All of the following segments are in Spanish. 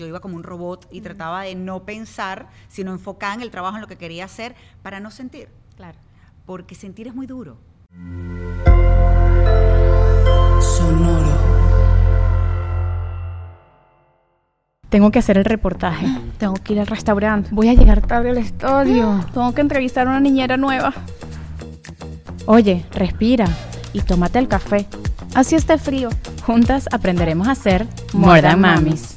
Yo iba como un robot y trataba de no pensar, sino enfocar en el trabajo, en lo que quería hacer, para no sentir. Claro. Porque sentir es muy duro. Sonoro. Tengo que hacer el reportaje. Tengo que ir al restaurante. Voy a llegar tarde al estudio. Tengo que entrevistar a una niñera nueva. Oye, respira y tómate el café. Así esté frío. Juntas aprenderemos a hacer More Than Mamis.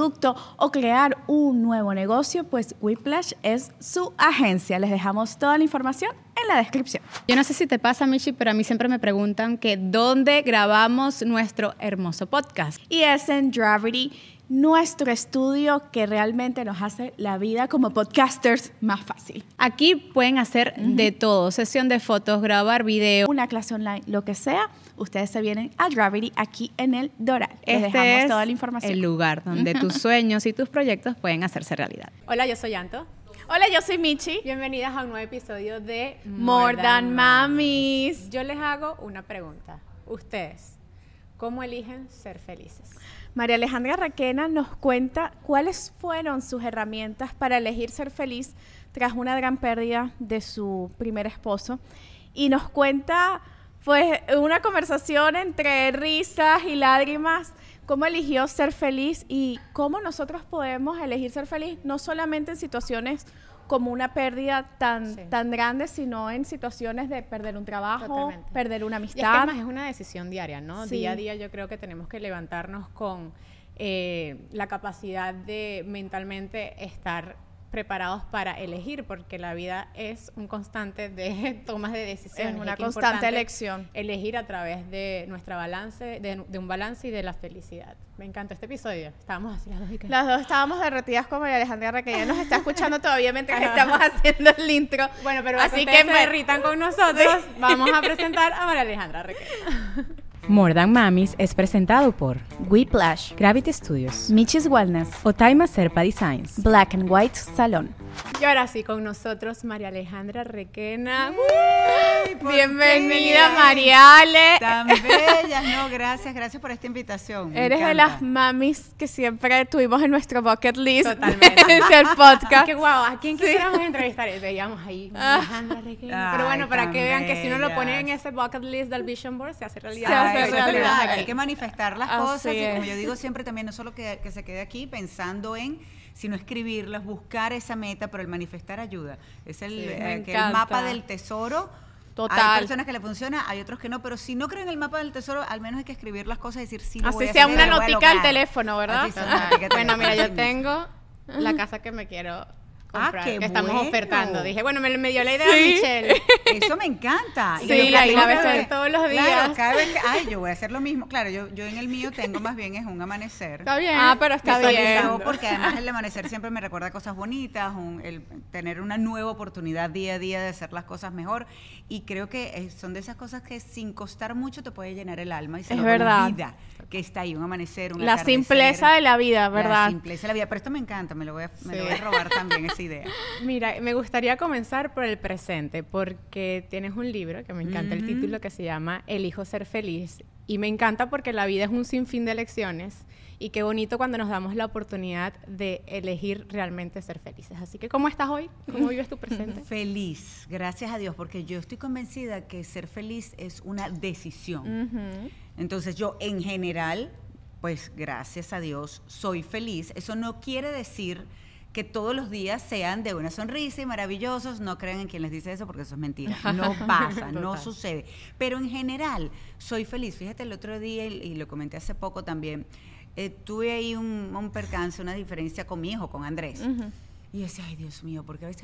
o crear un nuevo negocio, pues Whiplash es su agencia. Les dejamos toda la información en la descripción. Yo no sé si te pasa, Michi, pero a mí siempre me preguntan que dónde grabamos nuestro hermoso podcast. Y es en Gravity, nuestro estudio que realmente nos hace la vida como podcasters más fácil. Aquí pueden hacer de todo, sesión de fotos, grabar video, una clase online, lo que sea. Ustedes se vienen a Gravity aquí en el Doral. Les Este dejamos es toda la información. el lugar donde tus sueños y tus proyectos pueden hacerse realidad. Hola, yo soy Anto. Hola, yo soy Michi. Bienvenidas a un nuevo episodio de More Than Mamis. Yo les hago una pregunta. Ustedes, ¿cómo eligen ser felices? María Alejandra Raquena nos cuenta cuáles fueron sus herramientas para elegir ser feliz tras una gran pérdida de su primer esposo. Y nos cuenta, pues, una conversación entre risas y lágrimas, cómo eligió ser feliz y cómo nosotros podemos elegir ser feliz, no solamente en situaciones como una pérdida tan, Sí. tan grande, sino en situaciones de perder un trabajo, Totalmente. perder una Y es que amistad. además es una decisión diaria, ¿no? Sí. Día a día yo creo que tenemos que levantarnos con eh, la capacidad de mentalmente estar preparados para elegir, porque la vida es un constante de tomas de decisiones. Es una constante elección. Elegir a través de nuestra balance, de, de un balance y de la felicidad. Me encantó este episodio. Estábamos así las dos y que- Las dos estábamos derretidas María Alejandra que ya nos está escuchando todavía mientras que estamos haciendo el intro. Bueno, pero así que me- derritan con nosotros, vamos a presentar a María Alejandra Requena. More Than Mamis es presentado por Whiplash, Gravity Studios, Michis Wellness, Otaima Serpa Designs. Black and White Salon. Y ahora sí, con nosotros María Alejandra Requena. por Bienvenida. Mariale. Tan bellas, no, gracias, gracias por esta invitación. me Eres de encanta. las mamis que siempre tuvimos en nuestro bucket list Totalmente. del podcast. Qué guau, ¿a quién quisiéramos entrevistar? Y Veíamos ahí Ah. Alejandra Requena. Ay, Pero bueno, para que vean que si uno lo pone en bellas. ese bucket list del Vision Board, se hace realidad. Se hace Ay, es realidad. hay que manifestar las Así cosas y como es. yo digo siempre también no solo que, que se quede aquí pensando en sino escribirlas, buscar esa meta, pero el manifestar ayuda. Es el, Sí, eh, que el mapa del tesoro. Total. Hay personas que le funciona, hay otros que no, pero si no creen en el mapa del tesoro, al menos hay que escribir las cosas y decir sí. lo voy Así a sea hacer, una notica al teléfono, ¿verdad? Así sea Bueno, mira, yo tengo la casa que me quiero Ah, qué que estamos bueno. ofertando. Dije, bueno, me, me dio la idea Sí. Michelle. Eso me encanta. Sí, Y lo que la hacer todos los Claro, días. cada vez que, ay, yo voy a hacer lo mismo. Claro, yo, yo en el mío tengo más bien es un amanecer. Está bien. Ah, pero está bien. porque además el amanecer siempre me recuerda cosas bonitas, un- el tener una nueva oportunidad día a día de hacer las cosas mejor. Y creo que eh, son de esas cosas que sin costar mucho te puede llenar el alma y se Es nos verdad. olvida que está ahí un amanecer, un La atardecer. simpleza de la vida, ¿verdad? La simpleza de la vida. Pero esto me encanta, me lo voy a, me lo voy a robar también esa idea. Mira, me gustaría comenzar por el presente, porque tienes un libro que me encanta el título que se llama Elijo ser feliz. Y me encanta porque la vida es un sinfín de elecciones y qué bonito cuando nos damos la oportunidad de elegir realmente ser felices. Así que, ¿cómo estás hoy? ¿Cómo vives tu presente? Feliz, gracias a Dios, porque yo estoy convencida que ser feliz es una decisión. Entonces yo en general, pues gracias a Dios, soy feliz. Eso no quiere decir que todos los días sean de una sonrisa y maravillosos. No crean en quien les dice eso porque eso es mentira. No pasa, no sucede. Pero en general soy feliz. Fíjate, el otro día, y, lo comenté hace poco también, eh, tuve ahí un, un percance, una diferencia con mi hijo, con Andrés. Y yo decía, ay Dios mío, porque a veces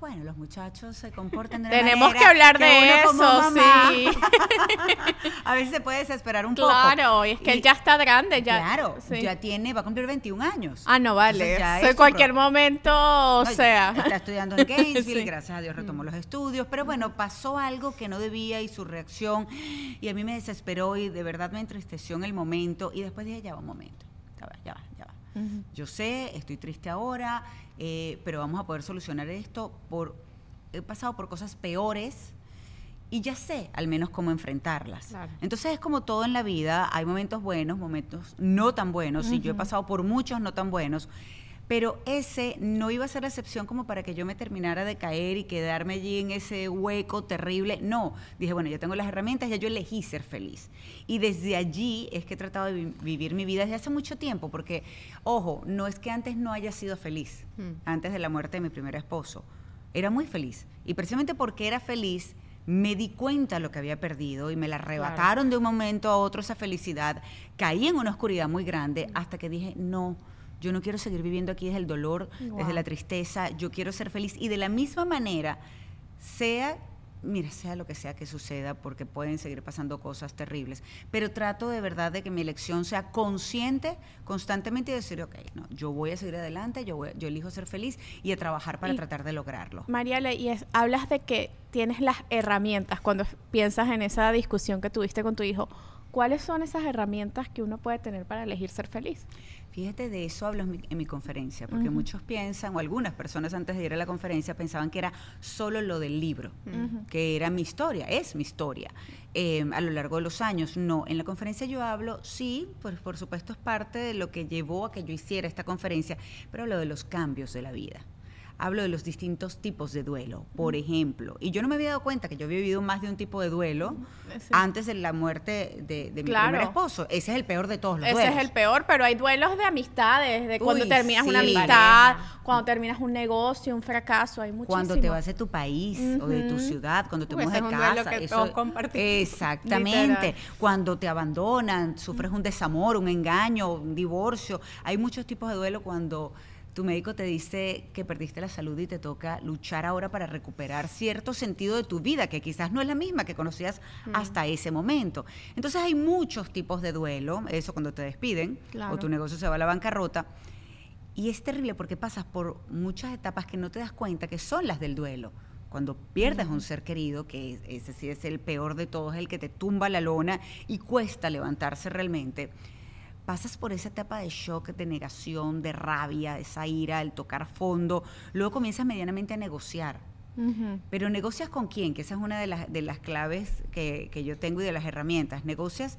Bueno, los muchachos se comportan de una Tenemos manera que hablar de uno como eso, mamá, sí. a veces se puede desesperar un poco. Claro, y es que él ya está grande, ya. Claro, sí. ya tiene, va a cumplir 21 años. Ah, no vale. En cualquier pro- momento, o No, sea. Está estudiando en Gainesville, Sí. gracias a Dios retomó los estudios, pero bueno, pasó algo que no debía y su reacción, y a mí me desesperó y de verdad me entristeció en el momento, y después dije, ya va un momento, Yo sé, estoy triste ahora, eh, pero vamos a poder solucionar esto por, he pasado por cosas peores. Y ya sé al menos cómo enfrentarlas. Claro. Entonces es como todo en la vida, hay momentos buenos, momentos no tan buenos, y yo he pasado por muchos no tan buenos, pero ese no iba a ser la excepción como para que yo me terminara de caer y quedarme allí en ese hueco terrible. No, dije, bueno, ya tengo las herramientas, ya yo elegí ser feliz. Y desde allí es que he tratado de vi- vivir mi vida desde hace mucho tiempo, porque, ojo, no es que antes no haya sido feliz, antes de la muerte de mi primer esposo. Era muy feliz. Y precisamente porque era feliz, me di cuenta de lo que había perdido y me la arrebataron de un momento a otro esa felicidad. Caí en una oscuridad muy grande hasta que dije, no, yo no quiero seguir viviendo aquí desde el dolor, desde la tristeza, yo quiero ser feliz. Y de la misma manera, sea, mira, sea lo que sea que suceda, porque pueden seguir pasando cosas terribles, pero trato de verdad de que mi elección sea consciente constantemente y decir, ok, no, yo voy a seguir adelante, yo, voy- yo elijo ser feliz y a trabajar para Y- tratar de lograrlo. Mariale, y es- hablas de que tienes las herramientas cuando piensas en esa discusión que tuviste con tu hijo. ¿Cuáles son esas herramientas que uno puede tener para elegir ser feliz? Fíjate, de eso hablo en mi, en mi conferencia, porque muchos piensan, o algunas personas antes de ir a la conferencia pensaban que era solo lo del libro, que era mi historia, es mi historia. eh, a lo largo de los años, no. En la conferencia yo hablo, sí, pues por supuesto es parte de lo que llevó a que yo hiciera esta conferencia, pero hablo de los cambios de la vida. Hablo de los distintos tipos de duelo, por ejemplo. Y yo no me había dado cuenta que yo había vivido más de un tipo de duelo Sí. antes de la muerte de, de mi Claro. primer esposo. Ese es el peor de todos los Ese duelos. es el peor, pero hay duelos de amistades, de cuando terminas una amistad, cuando terminas un negocio, un fracaso, hay muchísimo. Cuando te vas de tu país o de tu ciudad, cuando te ese de es un duelo casa. que eso- todos compartimos. Exactamente. Literal. Cuando te abandonan, sufres un desamor, un engaño, un divorcio. Hay muchos tipos de duelo cuando tu médico te dice que perdiste la salud y te toca luchar ahora para recuperar cierto sentido de tu vida, que quizás no es la misma que conocías hasta ese momento. Entonces hay muchos tipos de duelo, eso cuando te despiden Claro. o tu negocio se va a la bancarrota. Y es terrible porque pasas por muchas etapas que no te das cuenta que son las del duelo. Cuando pierdes un ser querido, que es- ese sí es el peor de todos, el que te tumba la lona y cuesta levantarse realmente, pasas por esa etapa de shock, de negación, de rabia, esa ira, el tocar fondo. Luego comienzas medianamente a negociar. Pero negocias con quién, que esa es una de las, de las claves que, que yo tengo y de las herramientas. Negocias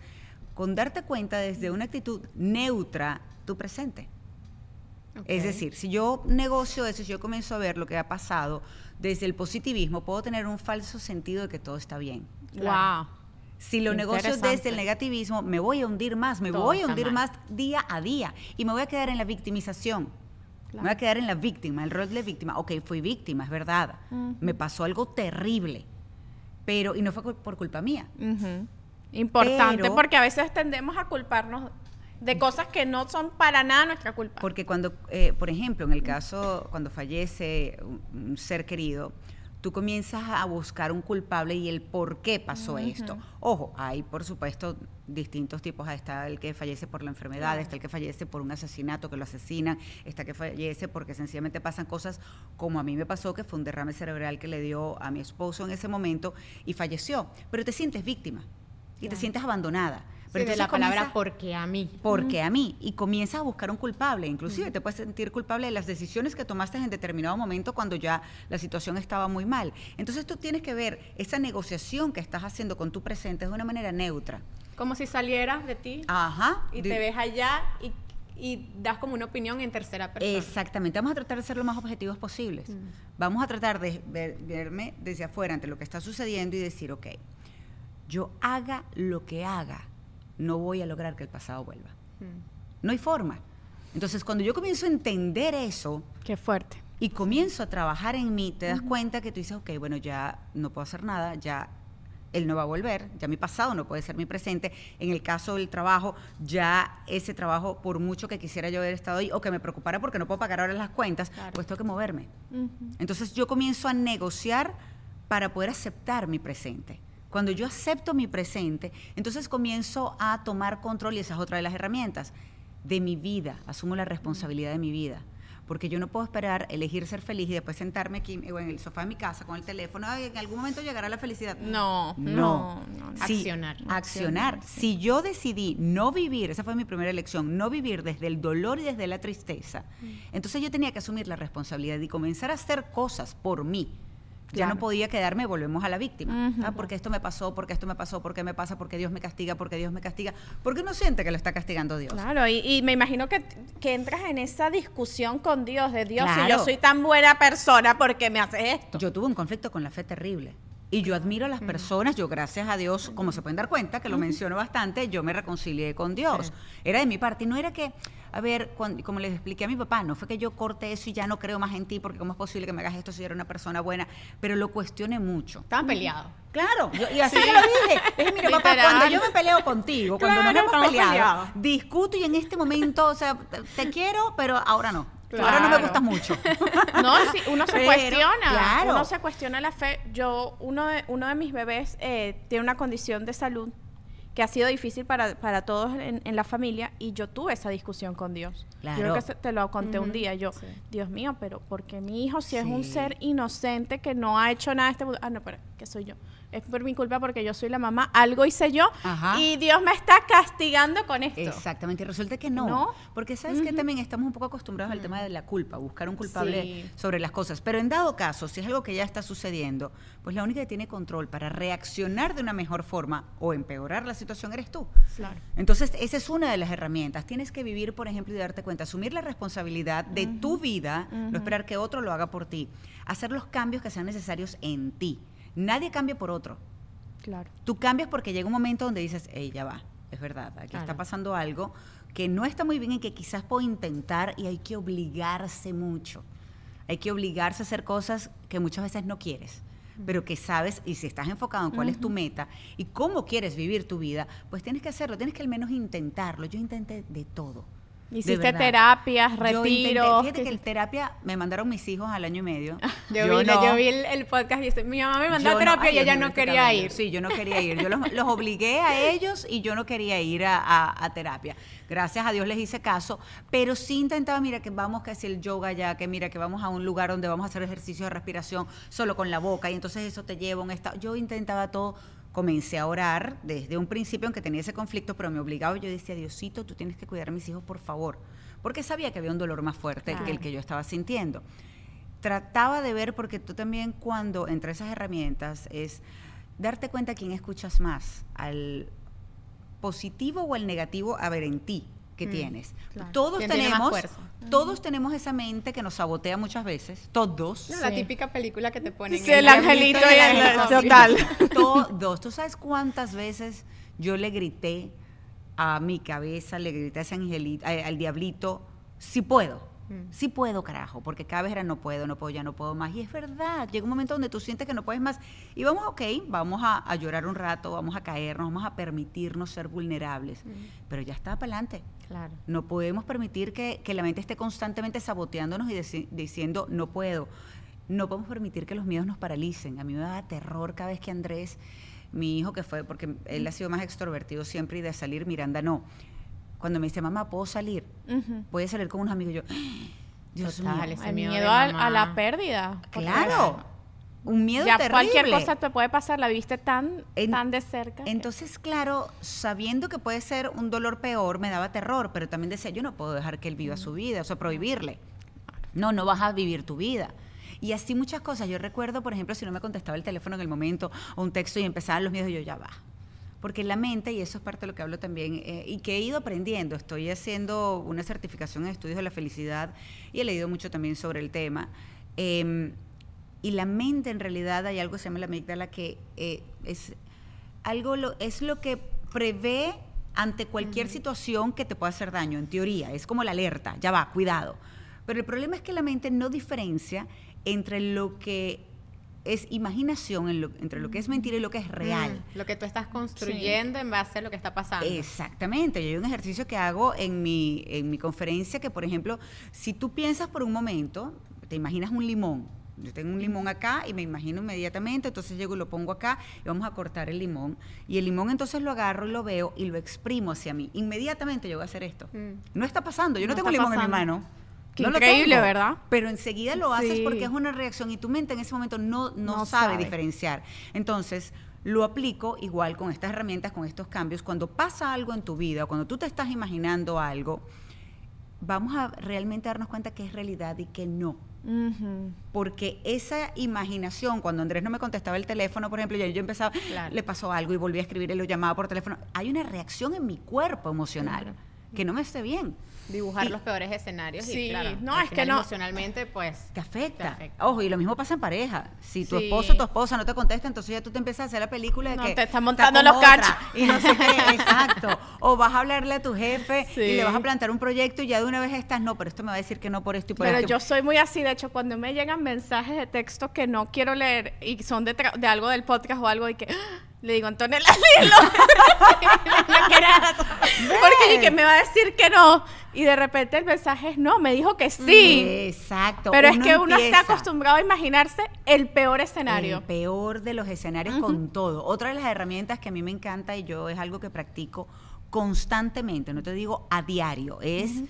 con darte cuenta desde una actitud neutra tu presente. Es decir, si yo negocio eso, si yo comienzo a ver lo que ha pasado desde el positivismo, puedo tener un falso sentido de que todo está bien. Wow. Si lo negocio desde el negativismo, me voy a hundir más, me Todo voy a hundir mal. más día a día y me voy a quedar en la victimización. Me voy a quedar en la víctima, el rol de víctima. Ok, fui víctima, es verdad. Me pasó algo terrible, pero, y no fue por culpa mía. Importante Pero- porque a veces tendemos a culparnos de cosas que no son para nada nuestra culpa. Porque cuando, eh, por ejemplo, en el caso cuando fallece un, un ser querido, tú comienzas a buscar un culpable y el por qué pasó esto. Ojo, hay por supuesto distintos tipos. Está el que fallece por la enfermedad, está el que fallece por un asesinato, que lo asesinan, está el que fallece porque sencillamente pasan cosas como a mí me pasó, que fue un derrame cerebral que le dio a mi esposo en ese momento y falleció. Pero te sientes víctima y te sientes abandonada. Sí, Pero de entonces la palabra porque a mí. porque a mí y comienzas a buscar un culpable, inclusive te puedes sentir culpable de las decisiones que tomaste en determinado momento cuando ya la situación estaba muy mal. Entonces tú tienes que ver esa negociación que estás haciendo con tu presente de una manera neutra. Como si salieras de ti Ajá. y de- te ves allá y, y das como una opinión en tercera persona. Exactamente, vamos a tratar de ser lo más objetivos posibles. Vamos a tratar de ver- verme desde afuera ante lo que está sucediendo y decir, ok, yo haga lo que haga, no voy a lograr que el pasado vuelva. No hay forma. Entonces, cuando yo comienzo a entender eso Qué fuerte. y comienzo a trabajar en mí, te das cuenta que tú dices, ok, bueno, ya no puedo hacer nada, ya él no va a volver, ya mi pasado no puede ser mi presente. En el caso del trabajo, ya ese trabajo, por mucho que quisiera yo haber estado ahí o que me preocupara porque no puedo pagar ahora las cuentas, pues tengo que moverme. Entonces yo comienzo a negociar para poder aceptar mi presente. Cuando yo acepto mi presente, entonces comienzo a tomar control, y esa es otra de las herramientas, de mi vida, asumo la responsabilidad de mi vida. Porque yo no puedo esperar elegir ser feliz y después sentarme aquí o en el sofá de mi casa con el teléfono, "Ay, en algún momento llegará la felicidad. No, No, no, no, no. Si- Accionar. Accionar. Si yo decidí no vivir, esa fue mi primera elección, no vivir desde el dolor y desde la tristeza, entonces yo tenía que asumir la responsabilidad y comenzar a hacer cosas por mí. Ya no podía quedarme, volvemos a la víctima. Ah, porque esto me pasó, porque esto me pasó, porque me pasa, porque Dios me castiga, porque Dios me castiga. Porque uno siente que lo está castigando Dios. Claro, y, y me imagino que, que entras en esa discusión con Dios, de Dios, si Claro. yo soy tan buena persona, ¿por qué me haces esto? Yo tuve un conflicto con la fe terrible. Y yo admiro a las personas, yo gracias a Dios, como se pueden dar cuenta, que lo menciono bastante, yo me reconcilié con Dios. Era de mi parte. Y no era que, a ver, cuando- como les expliqué a mi papá, no fue que yo corte eso y ya no creo más en ti, porque cómo es posible que me hagas esto si eres una persona buena, pero lo cuestioné mucho. Estaban peleados. Claro, yo- y así se lo dije. Mira, papá, cuando yo me peleo contigo, cuando nos Claro, hemos estamos peleado, discuto y en este momento, o sea, te quiero, pero ahora no. Ahora no me gustas mucho. No, sí, uno se Pero, cuestiona. claro. Uno se cuestiona la fe. Yo, uno de, uno de mis bebés eh, tiene una condición de salud que ha sido difícil para, para todos en, en la familia y yo tuve esa discusión con Dios. Yo Claro. creo que se- te lo conté un día. Yo, Dios mío, pero porque mi hijo, si es un ser inocente que no ha hecho nada de este mundo. Ah, no, pero ¿qué soy yo? Es por mi culpa porque yo soy la mamá. Algo hice yo Ajá. y Dios me está castigando con esto. Exactamente, y resulta que no. ¿No? Porque sabes que también estamos un poco acostumbrados al tema de la culpa, buscar un culpable Sí. sobre las cosas. Pero en dado caso, si es algo que ya está sucediendo, pues la única que tiene control para reaccionar de una mejor forma o empeorar la situación eres tú. Claro. Entonces, esa es una de las herramientas. Tienes que vivir, por ejemplo, y darte cuenta, asumir la responsabilidad de tu vida, no esperar que otro lo haga por ti, hacer los cambios que sean necesarios en ti. Nadie cambia por otro. Claro. Tú cambias porque llega un momento donde dices, hey, ya va, es verdad, aquí está pasando algo que no está muy bien y que quizás puedo intentar y hay que obligarse mucho. Hay que obligarse a hacer cosas que muchas veces no quieres, pero que sabes y si estás enfocado en cuál es tu meta y cómo quieres vivir tu vida, pues tienes que hacerlo, tienes que al menos intentarlo. Yo intenté de todo. Hiciste terapias, Yo intenté- retiros. Fíjate que el terapia me mandaron mis hijos al año y medio. Yo, vi, no. yo vi el, el podcast y dice, mi mamá me mandó Yo a no- terapia ay, y ella no este quería ir. Sí, yo no quería ir. Yo los, los obligué a ellos y yo no quería ir a, a- a terapia. Gracias a Dios les hice caso, pero sí intentaba, mira, que vamos que hacer el yoga ya, que mira, que vamos a un lugar donde vamos a hacer ejercicio de respiración solo con la boca y entonces eso te lleva a un estado. Yo intentaba todo. Comencé a orar desde un principio, aunque tenía ese conflicto, pero me obligaba. Yo decía, Diosito, tú tienes que cuidar a mis hijos, por favor. Porque sabía que había un dolor más fuerte que el que yo estaba sintiendo trataba de ver, porque tú también cuando entre esas herramientas es darte cuenta a quién escuchas más, al positivo o al negativo, a ver, en ti, que tienes. claro. Todos ¿Quién tiene más tenemos, todos tenemos esa mente que nos sabotea muchas veces, todos. No, La típica película que te ponen. Sí, el angelito y el- angelito. total. Todos. ¿Tú sabes cuántas veces yo le grité a mi cabeza, le grité a ese angelito, a- al diablito, si puedo? Sí puedo, carajo, porque cada vez era no puedo, no puedo, ya no puedo más. Y es verdad, llega un momento donde tú sientes que no puedes más. Y vamos, ok, vamos a, a llorar un rato, vamos a caernos, vamos a permitirnos ser vulnerables. Pero ya está para adelante. Claro. No podemos permitir que, que la mente esté constantemente saboteándonos y deci- diciendo no puedo. No podemos permitir que los miedos nos paralicen. A mí me da terror cada vez que Andrés, mi hijo que fue, porque él ha sido más extrovertido siempre y de salir, Miranda no. Cuando me dice, mamá, ¿puedo salir? A salir con unos amigos. Yo, Dios Total, mío. ese El miedo a la pérdida. Claro. Un miedo Ya terrible. cualquier cosa te puede pasar, la viste tan, En- tan de cerca. que- Entonces, claro, sabiendo que puede ser un dolor peor, me daba terror, pero también decía, yo no puedo dejar que él viva su vida, o sea, prohibirle. No, no vas a vivir tu vida. Y así muchas cosas. Yo recuerdo, por ejemplo, si no me contestaba el teléfono en el momento o un texto y empezaban los miedos, yo ya va. Porque la mente, y eso es parte de lo que hablo también, eh, y que he ido aprendiendo, estoy haciendo una certificación en estudios de la felicidad y he leído mucho también sobre el tema. em, y la mente en realidad hay algo que se llama la amígdala que eh, es algo lo, es lo que prevé ante cualquier situación que te pueda hacer daño, en teoría, es como la alerta, ya va, cuidado. Pero el problema es que la mente no diferencia entre lo que es imaginación, en lo- entre lo que es mentira y lo que es real. Mm, lo que tú estás construyendo en base a lo que está pasando. Exactamente. Yo hay un ejercicio que hago en mi, en mi conferencia que, por ejemplo, si tú piensas por un momento, te imaginas un limón. Yo tengo un limón acá y me imagino inmediatamente, entonces llego y lo pongo acá y vamos a cortar el limón. Y el limón entonces lo agarro y lo veo y lo exprimo hacia mí. Inmediatamente yo voy a hacer esto. Mm. No está pasando, yo no, No tengo limón en mi mano. Qué No lo increíble, tengo. ¿verdad? Pero enseguida lo haces Sí. porque es una reacción y tu mente en ese momento no, no, No sabe, sabe. diferenciar. Entonces, lo aplico igual con estas herramientas, con estos cambios. Cuando pasa algo en tu vida, cuando tú te estás imaginando algo, vamos a realmente darnos cuenta que es realidad y que no. Porque esa imaginación, cuando Andrés no me contestaba el teléfono, por ejemplo, yo, yo empezaba, Claro. le pasó algo y volví a escribir y lo llamaba por teléfono, hay una reacción en mi cuerpo emocional que no me esté bien. Dibujar Y- los peores escenarios Sí, y claro, no, es que no- emocionalmente pues te afecta. Te afecta. Ojo, y lo mismo pasa en pareja. Si tu Sí. esposo o tu esposa no te contesta, entonces ya tú te empiezas a hacer la película de No, que te está montando con los cachos. Y no sé qué, exacto. O vas a hablarle a tu jefe y le vas a plantear un proyecto y ya de una vez estás, no, pero esto me va a decir que no por esto y por Pero esto. yo soy muy así, de hecho, cuando me llegan mensajes de texto que no quiero leer y son de, tra- de algo del podcast o algo y que ¡ah! Le digo, Antonella, léelo. Porque me va a decir que no. Y de repente el mensaje es no, me dijo que sí. Exacto. Pero es que uno está acostumbrado a imaginarse el peor escenario. El peor de los escenarios con todo. Otra de las herramientas que a mí me encanta y yo es algo que practico constantemente, no te digo a diario, es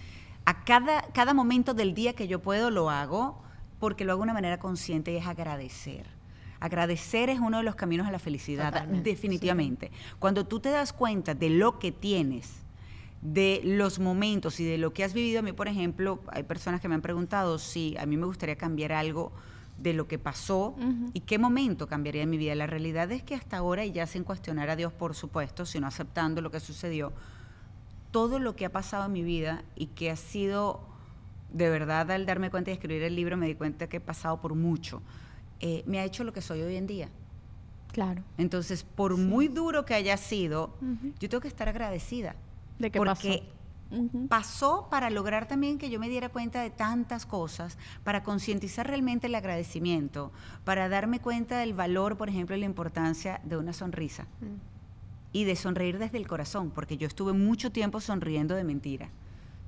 a cada, cada momento del día que yo puedo lo hago porque lo hago de una manera consciente y es agradecer. Agradecer es uno de los caminos a la felicidad, Totalmente, definitivamente. Cuando tú te das cuenta de lo que tienes, de los momentos y de lo que has vivido. A mí, por ejemplo, hay personas que me han preguntado si a mí me gustaría cambiar algo de lo que pasó y qué momento cambiaría en mi vida. La realidad es que hasta ahora, y ya sin cuestionar a Dios, por supuesto, sino aceptando lo que sucedió, todo lo que ha pasado en mi vida y que ha sido, de verdad, al darme cuenta y escribir el libro, me di cuenta que he pasado por mucho, eh, me ha hecho lo que soy hoy en día. Claro. Entonces, por muy duro que haya sido, yo tengo que estar agradecida. ¿De qué porque pasó? Ujú. pasó para lograr también que yo me diera cuenta de tantas cosas, para concientizar realmente el agradecimiento, para darme cuenta del valor, por ejemplo, y la importancia de una sonrisa. Y de sonreír desde el corazón, porque yo estuve mucho tiempo sonriendo de mentira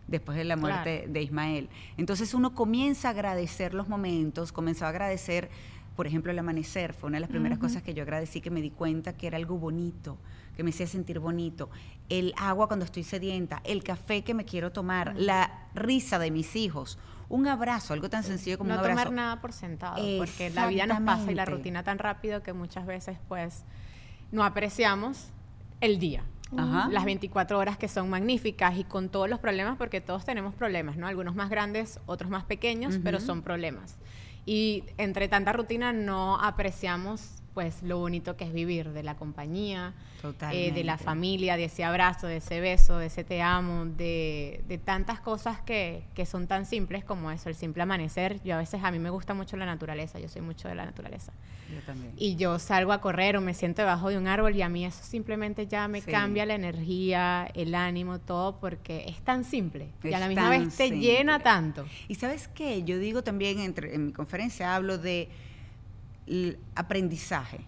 después de la muerte de Ismael. Entonces uno comienza a agradecer los momentos, comenzó a agradecer, por ejemplo, el amanecer, fue una de las primeras cosas que yo agradecí, que me di cuenta que era algo bonito, que me hacía sentir bonito. El agua cuando estoy sedienta, el café que me quiero tomar, la risa de mis hijos, un abrazo, algo tan sencillo como no un abrazo. tomar nada por sentado, porque la vida nos pasa y la rutina tan rápido que muchas veces pues no apreciamos el día. Ajá. Las 24 horas que son magníficas y con todos los problemas, porque todos tenemos problemas, ¿no? Algunos más grandes, otros más pequeños, pero son problemas. Y entre tanta rutina no apreciamos pues lo bonito que es vivir, de la compañía, eh, de la familia, de ese abrazo, de ese beso, de ese te amo, de, de tantas cosas que, que son tan simples como eso, el simple amanecer. Yo a veces, a mí me gusta mucho la naturaleza, yo soy mucho de la naturaleza. Yo también. Y yo salgo a correr o me siento debajo de un árbol y a mí eso simplemente ya me Sí. cambia la energía, el ánimo, todo, porque es tan simple y a la misma vez te simple. llena tanto. Y sabes qué, yo digo también entre, en mi conferencia hablo de aprendizaje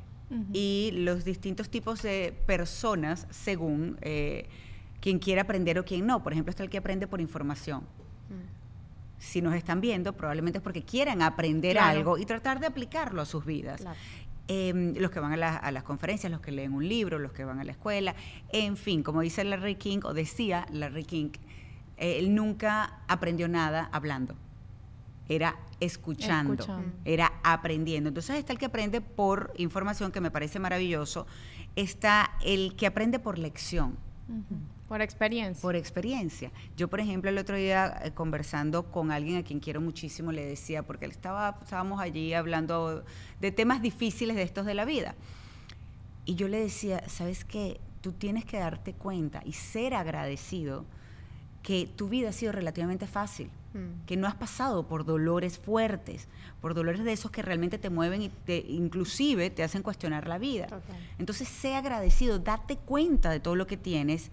y los distintos tipos de personas según eh, quien quiera aprender o quien no. Por ejemplo, está el que aprende por información. Si nos están viendo, probablemente es porque quieran aprender Claro. algo y tratar de aplicarlo a sus vidas. Claro. Em, los que van a, la- a las conferencias, los que leen un libro, los que van a la escuela, en fin, como dice Larry King, o decía Larry King, eh, él nunca aprendió nada hablando, era escuchando, Escuchando. era aprendiendo. Entonces está el que aprende por información, que me parece maravilloso, está el que aprende por lección Por experiencia. por experiencia. Yo, por ejemplo, el otro día eh, conversando con alguien a quien quiero muchísimo, le decía, porque él estaba, estábamos allí hablando de temas difíciles de estos de la vida. Y yo le decía, ¿sabes qué? Tú tienes que darte cuenta y ser agradecido que tu vida ha sido relativamente fácil, Mm. que no has pasado por dolores fuertes, por dolores de esos que realmente te mueven y te, inclusive te hacen cuestionar la vida. Entonces, sé agradecido, date cuenta de todo lo que tienes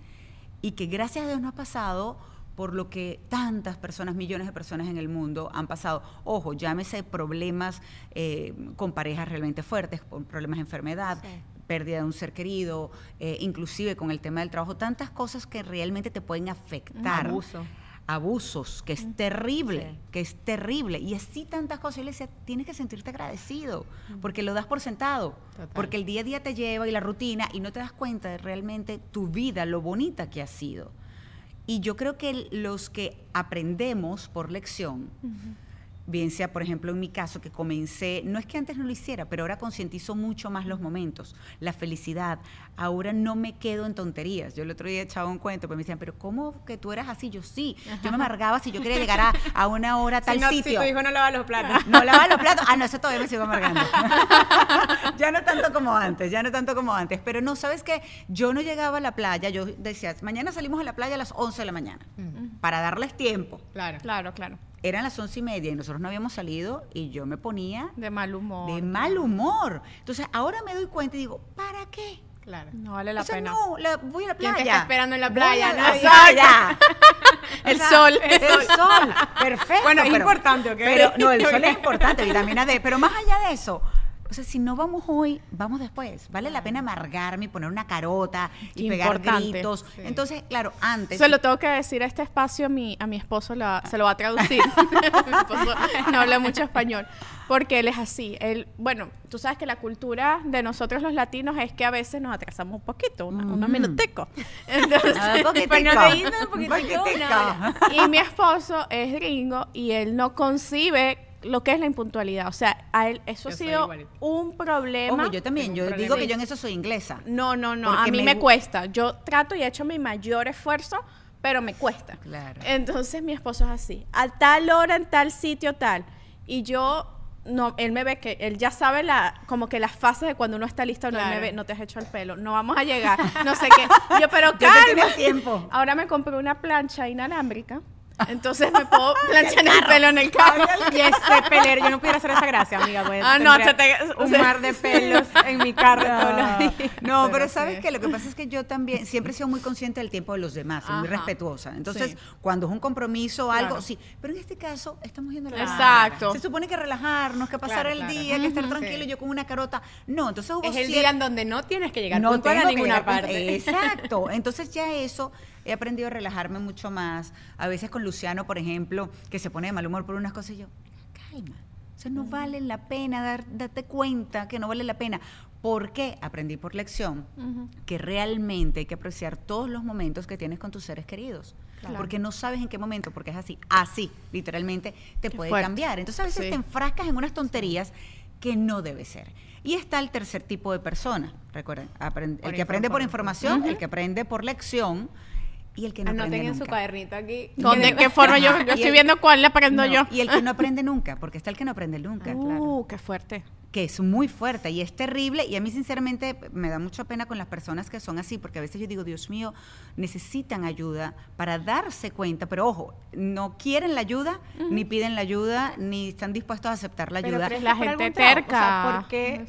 y que gracias a Dios no has pasado por lo que tantas personas, millones de personas en el mundo han pasado. Ojo, llámese problemas eh, con parejas realmente fuertes, con problemas de enfermedad, Sí. pérdida de un ser querido, eh, inclusive con el tema del trabajo, tantas cosas que realmente te pueden afectar. Abuso. Abusos, que es terrible, Sí. que es terrible. Y así tantas cosas. Yo le decía, tienes que sentirte agradecido, porque lo das por sentado, Total. porque el día a día te lleva y la rutina y no te das cuenta de realmente tu vida, lo bonita que ha sido. Y yo creo que los que aprendemos por lección, bien sea, por ejemplo, en mi caso, que comencé, no es que antes no lo hiciera, pero ahora concientizo mucho más los momentos, la felicidad. Ahora no me quedo en tonterías. Yo el otro día echaba un cuento, pues me decían, pero ¿cómo que tú eras así? Yo sí. Yo me amargaba si yo quería llegar a, a una hora a tal si, no, si sitio. tu hijo no lava los platos. No lava los platos. Ah, no, eso todavía me sigo amargando. ya no tanto como antes, ya no tanto como antes. Pero no, ¿sabes qué? Yo no llegaba a la playa, yo decía, mañana salimos a la playa a las 11 de la mañana, para darles tiempo. Claro. Claro, claro. Eran las once y media y nosotros no habíamos salido y yo me ponía De mal humor. de mal humor. Entonces, ahora me doy cuenta y digo, ¿para qué? Claro. No vale la o sea, pena. no, la- voy a la ¿Quién playa. te está esperando en la Voy playa? a la Nadie. playa. El O sea, sol. El sol. Perfecto. Bueno, es pero- importante, ¿ok? Pero, no, el sol es importante, vitamina D. Pero más allá de eso, o sea, si no vamos hoy, vamos después. Vale la pena amargarme y poner una carota y pegar Importante. gritos. Sí. Entonces, claro, antes. Se lo tengo que decir a este espacio, a mi, a mi esposo la- se lo va a traducir. mi esposo no habla mucho español. Porque él es así. Él, bueno, tú sabes que la cultura de nosotros los latinos es que a veces nos atrasamos un poquito, una- unos minuticos. Entonces, Ah, un Pues poquitico. y mi esposo es gringo y él no concibe lo que es la impuntualidad. O sea, a él eso Yo ha sido igualito. un problema. Ojo, yo también. Yo digo que yo en eso soy inglesa. No, no, no. A mí me cuesta. Yo trato y he hecho mi mayor esfuerzo, pero me cuesta. Claro. Entonces mi esposo es así. A tal hora, en tal sitio, tal. Y yo, no, él me ve que él ya sabe la, como que las fases de cuando uno está listo, no, él me ve, no te has hecho el pelo, no vamos a llegar, no sé qué. Yo, pero Yo te tiene calma. tiempo. Ahora me compré una plancha inalámbrica. Entonces me puedo planchar el pelo en el carro. Y ese pelero, yo no pudiera hacer esa gracia, amiga. Pues, Ah, no, se te- un mar de pelos en mi carro todos los días. No, pero, Pero sabes sí. que lo que pasa es que yo también siempre he sido muy consciente del tiempo de los demás, soy muy respetuosa. Entonces, Sí. cuando es un compromiso o algo, Claro. sí. Pero en este caso, estamos yendo a la Exacto. Se supone que relajarnos, que pasar Claro, el claro. día, que estar tranquilo, Sí. yo con una carota. No, entonces hubo Es el día en donde no tienes que llegar no puntual a ninguna parte. Exacto. Entonces ya eso he aprendido a relajarme mucho más. A veces con Luciano, por ejemplo, que se pone de mal humor por unas cosas y yo, calma. O sea, no vale la pena dar, darte cuenta que no vale la pena. ¿Por qué? Aprendí por lección que realmente hay que apreciar todos los momentos que tienes con tus seres queridos. Porque no sabes en qué momento, porque es así, así, literalmente, te Qué puede fuerte. cambiar. Entonces a veces Sí. te enfrascas en unas tonterías que no debe ser. Y está el tercer tipo de persona, recuerden, el que aprende por información. información, el que aprende por lección y el que no Anoten aprende en su cuadernito aquí. ¿Con ¿De qué forma yo, yo estoy el- viendo cuál le aprendo No, yo? Y el que no aprende nunca, porque está el que no aprende nunca. Uh, qué fuerte. Que es muy fuerte y es terrible y a mí sinceramente me da mucha pena con las personas que son así porque a veces yo digo, Dios mío, necesitan ayuda para darse cuenta, pero ojo, no quieren la ayuda, ni piden la ayuda, ni están dispuestos a aceptar la Pero, ayuda. pero es la Por gente terca. o sea, ¿por qué?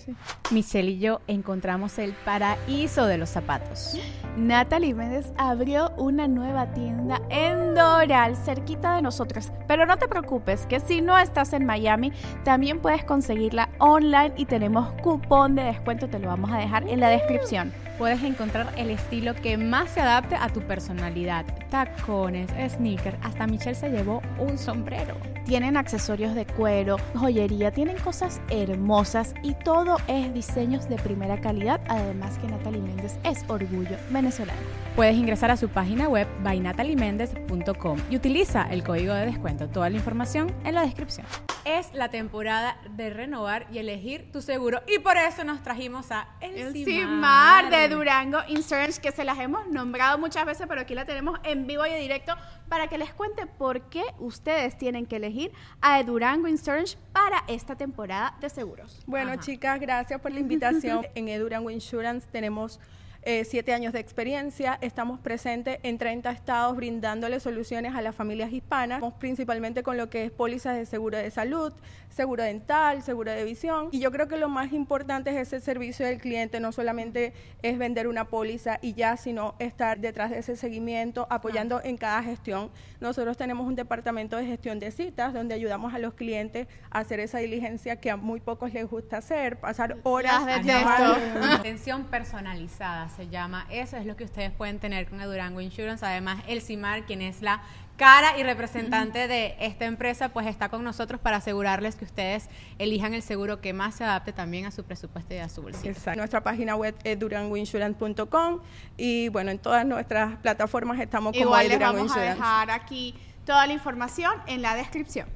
Michelle y yo encontramos el paraíso de los zapatos. Natalie Méndez abrió una nueva tienda en Doral, cerquita de nosotros. Pero no te preocupes, que si no estás en Miami, también puedes conseguirla online y tenemos cupón de descuento, te lo vamos a dejar en la descripción. Puedes encontrar el estilo que más se adapte a tu personalidad. Tacones, sneakers, hasta Michelle se llevó un sombrero. Tienen accesorios de cuero, joyería, tienen cosas hermosas y todo es diseños de primera calidad, además que Natalie Méndez es orgullo venezolano. Puedes ingresar a su página web bynatalymendez.com y utiliza el código de descuento. Toda la información en la descripción. Es la temporada de renovar y elegir tu seguro y por eso nos trajimos a El, El Cimar. Cimar de Durango Insurance, que se las hemos nombrado muchas veces, pero aquí la tenemos en vivo y en directo para que les cuente por qué ustedes tienen que elegir a Durango Insurance para esta temporada de seguros. Bueno, chicas, gracias por la invitación. en Edurango Insurance tenemos eh, siete años de experiencia. Estamos presentes en 30 estados brindándole soluciones a las familias hispanas, Estamos principalmente con lo que es pólizas de seguro de salud, seguro dental, seguro de visión. Y yo creo que lo más importante es ese servicio del cliente, no solamente es vender una póliza y ya, sino estar detrás de ese seguimiento, apoyando en cada gestión. Nosotros tenemos un departamento de gestión de citas donde ayudamos a los clientes a hacer esa diligencia que a muy pocos les gusta hacer, pasar horas Las detesto. Atención personalizada se llama. Eso es lo que ustedes pueden tener con el Durango Insurance. Además, el CIMAR, quien es la cara y representante de esta empresa, pues está con nosotros para asegurarles que ustedes elijan el seguro que más se adapte también a su presupuesto y a su bolsillo. Exacto. Nuestra página web es durangoinsurance.com y bueno, en todas nuestras plataformas estamos como Igual les Durango vamos a Insurance. dejar aquí toda la información en la descripción.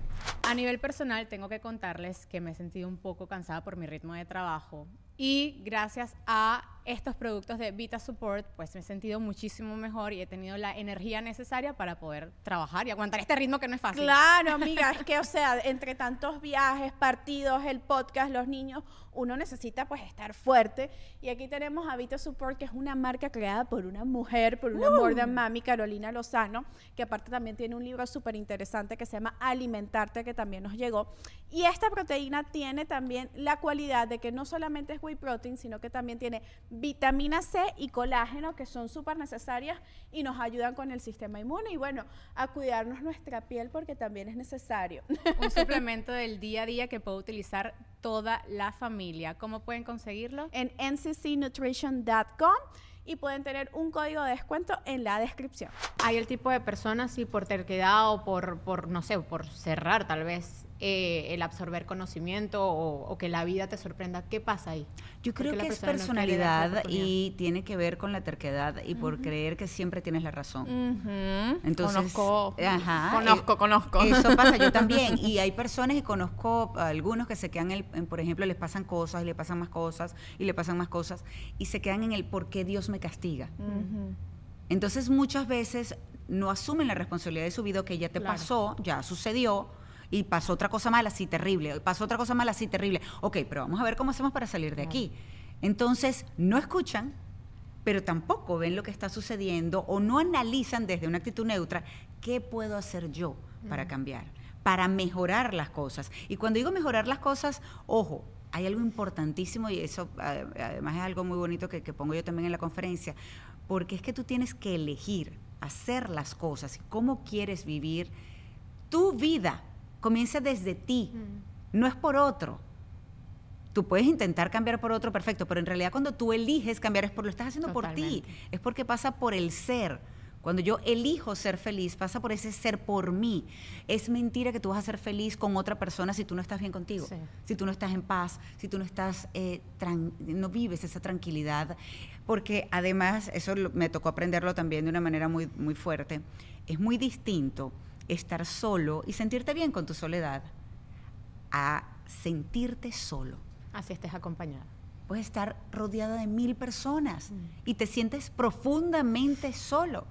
A nivel personal, tengo que contarles que me he sentido un poco cansada por mi ritmo de trabajo y gracias a estos productos de Vita Support, pues me he sentido muchísimo mejor y he tenido la energía necesaria para poder trabajar y aguantar este ritmo que no es fácil. Claro, amiga, es que, o sea, entre tantos viajes, partidos, el podcast, los niños, uno necesita pues estar fuerte. Y aquí tenemos a Vita Support, que es una marca creada por una mujer, por una amor de mami, Carolina Lozano, que aparte también tiene un libro súper interesante que se llama Alimentarte, que también nos llegó. Y esta proteína tiene también la cualidad de que no solamente es whey protein, sino que también tiene vitamina C y colágeno, que son súper necesarias y nos ayudan con el sistema inmune. Y bueno, a cuidarnos nuestra piel porque también es necesario. Un suplemento del día a día que puede utilizar toda la familia. ¿Cómo pueden conseguirlo? en nccnutrition.com y pueden tener un código de descuento en la descripción. Hay el tipo de personas, si por terquedad o por, por, no sé, por cerrar tal vez eh, el absorber conocimiento o, o que la vida te sorprenda. ¿Qué pasa ahí? Yo ¿Por creo que es no personalidad y tiene que ver con la terquedad y por creer que siempre tienes la razón. Entonces, conozco, ajá, conozco, eh, conozco. Eso pasa, yo también. Y hay personas y conozco a algunos que se quedan, en, el- en, por ejemplo, les pasan cosas y le pasan más cosas y le pasan más cosas y se quedan en el por qué Dios me castiga. Entonces muchas veces no asumen la responsabilidad de su vida que ya te Claro. pasó, ya sucedió. Y pasó otra cosa mala, sí, terrible. Pasó otra cosa mala, sí, terrible. Ok, pero vamos a ver cómo hacemos para salir de aquí. Entonces, no escuchan, pero tampoco ven lo que está sucediendo o no analizan desde una actitud neutra qué puedo hacer yo para cambiar, para mejorar las cosas. Y cuando digo mejorar las cosas, ojo, hay algo importantísimo y eso además es algo muy bonito que, que pongo yo también en la conferencia, porque es que tú tienes que elegir hacer las cosas y cómo quieres vivir tu vida. Comienza desde ti, no es por otro. Tú puedes intentar cambiar por otro, perfecto, pero en realidad cuando tú eliges cambiar es por lo estás haciendo por ti, es porque pasa por el ser. Cuando yo elijo ser feliz, pasa por ese ser por mí. Es mentira que tú vas a ser feliz con otra persona si tú no estás bien contigo, Sí. si tú no estás en paz, si tú no estás, eh, no vives esa tranquilidad. Porque además, eso me tocó aprenderlo también de una manera muy, muy fuerte, es muy distinto estar solo y sentirte bien con tu soledad a sentirte solo Así estés acompañada. puedes estar rodeada de mil personas y te sientes profundamente solo.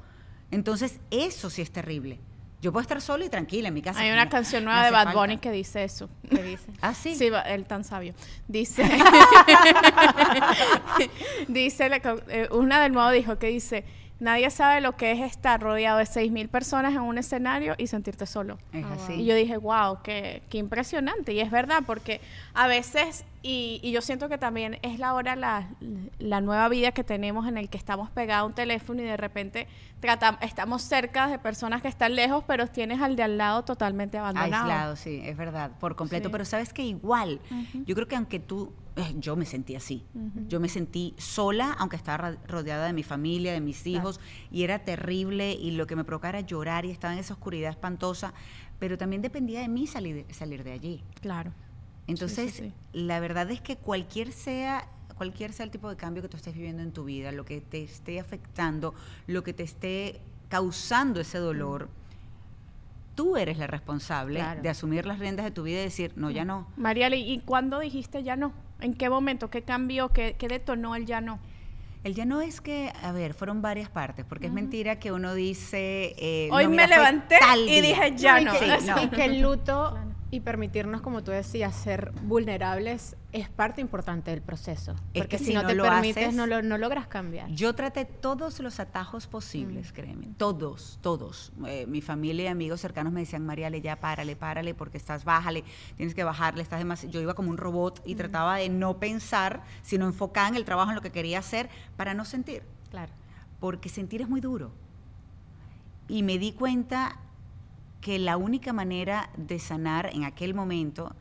Entonces, eso sí es terrible. Yo puedo estar sola y tranquila en mi casa. Hay no- una canción no nueva de Bad falta. Bunny que dice eso. ¿Qué dice? Ah, sí. Sí, él tan sabio. Dice, dice la eh, una del modo dijo que dice, nadie sabe lo que es estar rodeado de 6.000 personas en un escenario y sentirte solo. Es así. Y yo dije, wow, qué, qué impresionante. Y es verdad, porque a veces, y, y yo siento que también es la hora, la, la nueva vida que tenemos en el que estamos pegados a un teléfono y de repente tratam- estamos cerca de personas que están lejos, pero tienes al de al lado totalmente abandonado. Aislado, sí, es verdad, por completo. Sí. Pero sabes que igual, yo creo que aunque tú, eh, yo me sentí así, yo me sentí sola, aunque estaba rodeada de mi familia, de mis hijos, y era terrible, y lo que me provocaba era llorar, y estaba en esa oscuridad espantosa, pero también dependía de mí salir, salir de allí. Claro. Entonces, sí. la verdad es que cualquier sea cualquier sea el tipo de cambio que tú estés viviendo en tu vida, lo que te esté afectando, lo que te esté causando ese dolor, tú eres la responsable Claro. de asumir las riendas de tu vida y decir, no, ya no. Mariale, ¿y cuándo dijiste ya no? ¿En qué momento? ¿Qué cambió? ¿Qué, qué detonó el ya no? El ya no es que, a ver, fueron varias partes, porque es mentira que uno dice... eh, Hoy no, me mira, levanté y día. dije, ya y no. que- Sí, no. Y que el luto y permitirnos, como tú decías, ser vulnerables es parte importante del proceso. Es Porque que si, si no, no te lo permites, haces- no, lo, no logras cambiar. Yo traté todos los atajos posibles, créeme, todos, todos. Eh, mi familia y amigos cercanos me decían, Mariale, ya párale, párale, porque estás, bájale, tienes que bajarle, estás demasiado... Yo iba como un robot y trataba de no pensar, sino enfocar en el trabajo, en lo que quería hacer, para no sentir, Claro. porque sentir es muy duro. Y me di cuenta que la única manera de sanar en aquel momento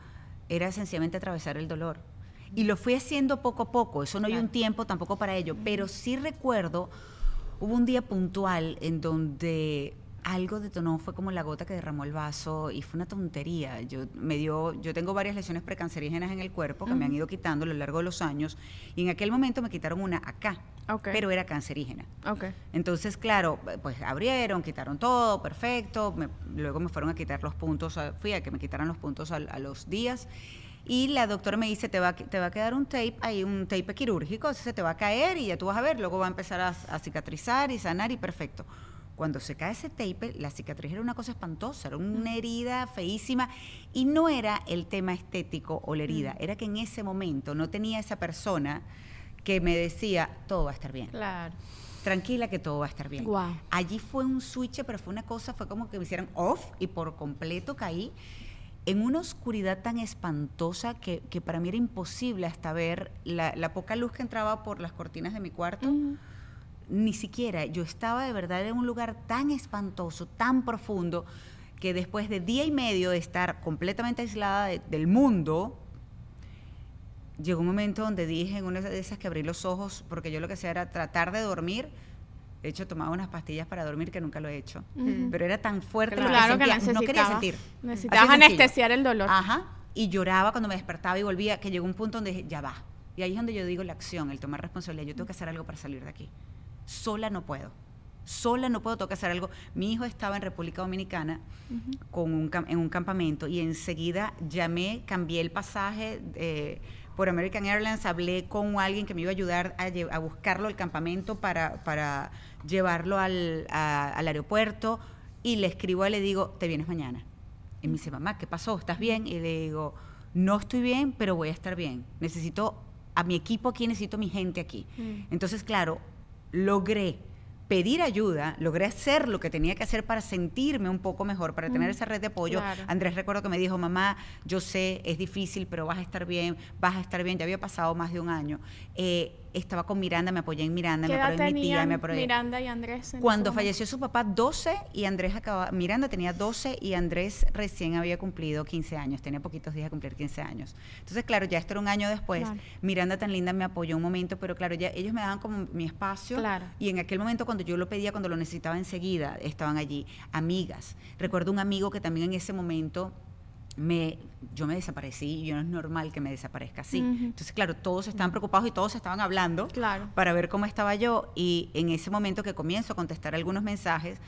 era sencillamente atravesar el dolor. Y lo fui haciendo poco a poco, eso no hay un tiempo tampoco para ello, pero sí recuerdo, hubo un día puntual en donde algo detonó, fue como la gota que derramó el vaso y fue una tontería. Yo, me dio, yo tengo varias lesiones precancerígenas en el cuerpo que me han ido quitando a lo largo de los años y en aquel momento me quitaron una acá, pero era cancerígena. Ok. Entonces, claro, pues abrieron, quitaron todo, perfecto. me- luego me fueron a quitar los puntos, a- fui a que me quitaran los puntos al- a, los días. Y la doctora me dice, te va, a te va a quedar un tape, ahí un tape quirúrgico, se te va a caer y ya tú vas a ver, luego va a empezar a, a cicatrizar y sanar y perfecto. Cuando se cae ese tape, la cicatriz era una cosa espantosa, era una herida feísima y no era el tema estético o la herida, era que en ese momento no tenía esa persona que me decía, todo va a estar bien Claro. tranquila que todo va a estar bien. Allí fue un switch, pero fue una cosa, fue como que me hicieran off y por completo caí en una oscuridad tan espantosa que, que para mí era imposible hasta ver la, la poca luz que entraba por las cortinas de mi cuarto. Ni siquiera, yo estaba de verdad en un lugar tan espantoso, tan profundo, que después de día y medio de estar completamente aislada de- del mundo, llegó un momento donde dije en una de esas que abrí los ojos, porque yo lo que hacía era tratar de dormir. De hecho, tomaba unas pastillas para dormir que nunca lo he hecho. Pero era tan fuerte lo Claro que que sentía, no quería sentir. necesitabas anestesiar el dolor. Ajá. Y lloraba cuando me despertaba y volvía, que llegó un punto donde dije, ya va. Y ahí es donde yo digo la acción, el tomar responsabilidad. Yo tengo que hacer algo para salir de aquí. Sola no puedo. Sola no puedo, tengo que hacer algo. Mi hijo estaba en República Dominicana con un, en un campamento y enseguida llamé, cambié el pasaje eh, por American Airlines, hablé con alguien que me iba a ayudar a, buscarlo al campamento para, para llevarlo al, a- al aeropuerto y le escribo él, le digo, te vienes mañana. Y me dice, mamá, ¿qué pasó? ¿Estás bien? Y le digo, no estoy bien, pero voy a estar bien. Necesito a mi equipo aquí, necesito a mi gente aquí. Entonces, claro, logré pedir ayuda, logré hacer lo que tenía que hacer para sentirme un poco mejor, para tener esa red de apoyo. Claro. Andrés recuerdo que me dijo, mamá, yo sé, es difícil, pero vas a estar bien, vas a estar bien. Ya había pasado más de un año. Eh, estaba con Miranda, me apoyé en Miranda, ¿Qué me apoyé en mi tía, me apoyé... Miranda y Andrés? Cuando falleció su papá, 12, y Andrés acaba, Miranda tenía 12 y Andrés recién había cumplido 15 años, tenía poquitos días de cumplir 15 años. Entonces, claro, ya esto era un año después. Claro. Miranda tan linda me apoyó un momento, pero claro, ya ellos me daban como mi espacio. Claro. Y en aquel momento cuando yo lo pedía, cuando lo necesitaba enseguida, estaban allí amigas. Recuerdo un amigo que también en ese momento me, yo me desaparecí y no es normal que me desaparezca así. Entonces, claro, todos estaban preocupados y todos estaban hablando Claro. para ver cómo estaba yo. Y en ese momento que comienzo a contestar algunos mensajes,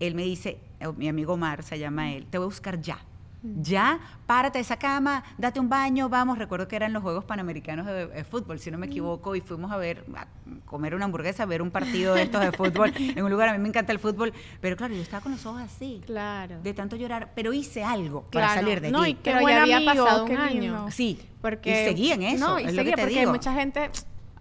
él me dice, eh, mi amigo Omar se llama él, te voy a buscar ya. Ya, párate de esa cama, date un baño, vamos. Recuerdo que eran los Juegos Panamericanos de, de fútbol, si no me equivoco, y fuimos a ver, a comer una hamburguesa, a ver un partido de estos de fútbol en un lugar. A mí me encanta el fútbol, pero claro, yo estaba con los ojos así. Claro. De tanto llorar, pero hice algo para Claro. salir de No, allí. y qué Pero buen ya había amigo, pasado un año. Sí, Porque, y seguí en eso, No, y es lo seguía que te porque digo. mucha gente,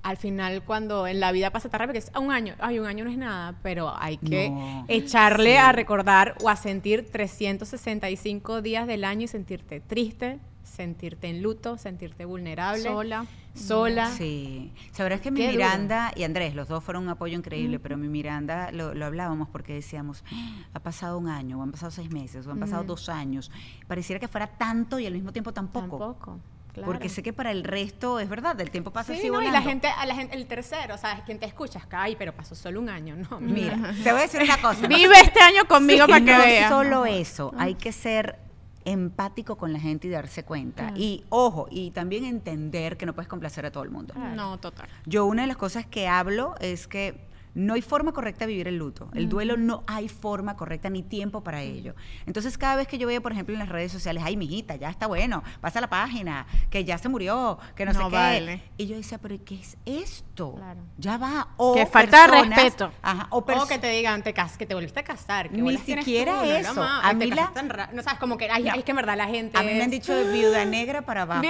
al final, cuando en la vida pasa tan rápido, que es un año, ay, un año no es nada, pero hay que No. echarle a recordar o a sentir 365 días del año y sentirte triste, sentirte en luto, sentirte vulnerable. Sola. Sola. Sí, sabrás que mi Qué duro. Miranda y Andrés, los dos fueron un apoyo increíble, pero mi Miranda lo, lo hablábamos porque decíamos, "Ah, ha pasado un año, o han pasado seis meses, o han pasado dos años. Pareciera que fuera tanto y al mismo tiempo tampoco. Tampoco. Claro. Porque sé que para el resto es verdad, el tiempo pasa Sí, así no, y la gente, a la gente, el tercero, ¿sabes? Quien te escucha, es que, ay, pero pasó solo un año, no. Mira, te voy a decir una cosa. Vive este año conmigo Sí, para que no veas. solo eso, hay que ser empático con la gente y darse cuenta. Y ojo, y también entender que no puedes complacer a todo el mundo. No, total. Yo una de las cosas que hablo es que no hay forma correcta de vivir el luto. El duelo no hay forma correcta ni tiempo para ello. Entonces cada vez que yo veo, por ejemplo, en las redes sociales, ay, mijita, ya está bueno, pasa la página, que ya se murió, que no, No sé qué. vale. Y yo decía, pero ¿qué es esto? Claro. Ya va. O Que falta de respeto. Ajá, o, O que te digan, te que te volviste a casar. que Ni siquiera tú, eso. no, A mí la- tan No sabes, como que, ay, es que en verdad la gente. a mí me han dicho de viuda negra para abajo.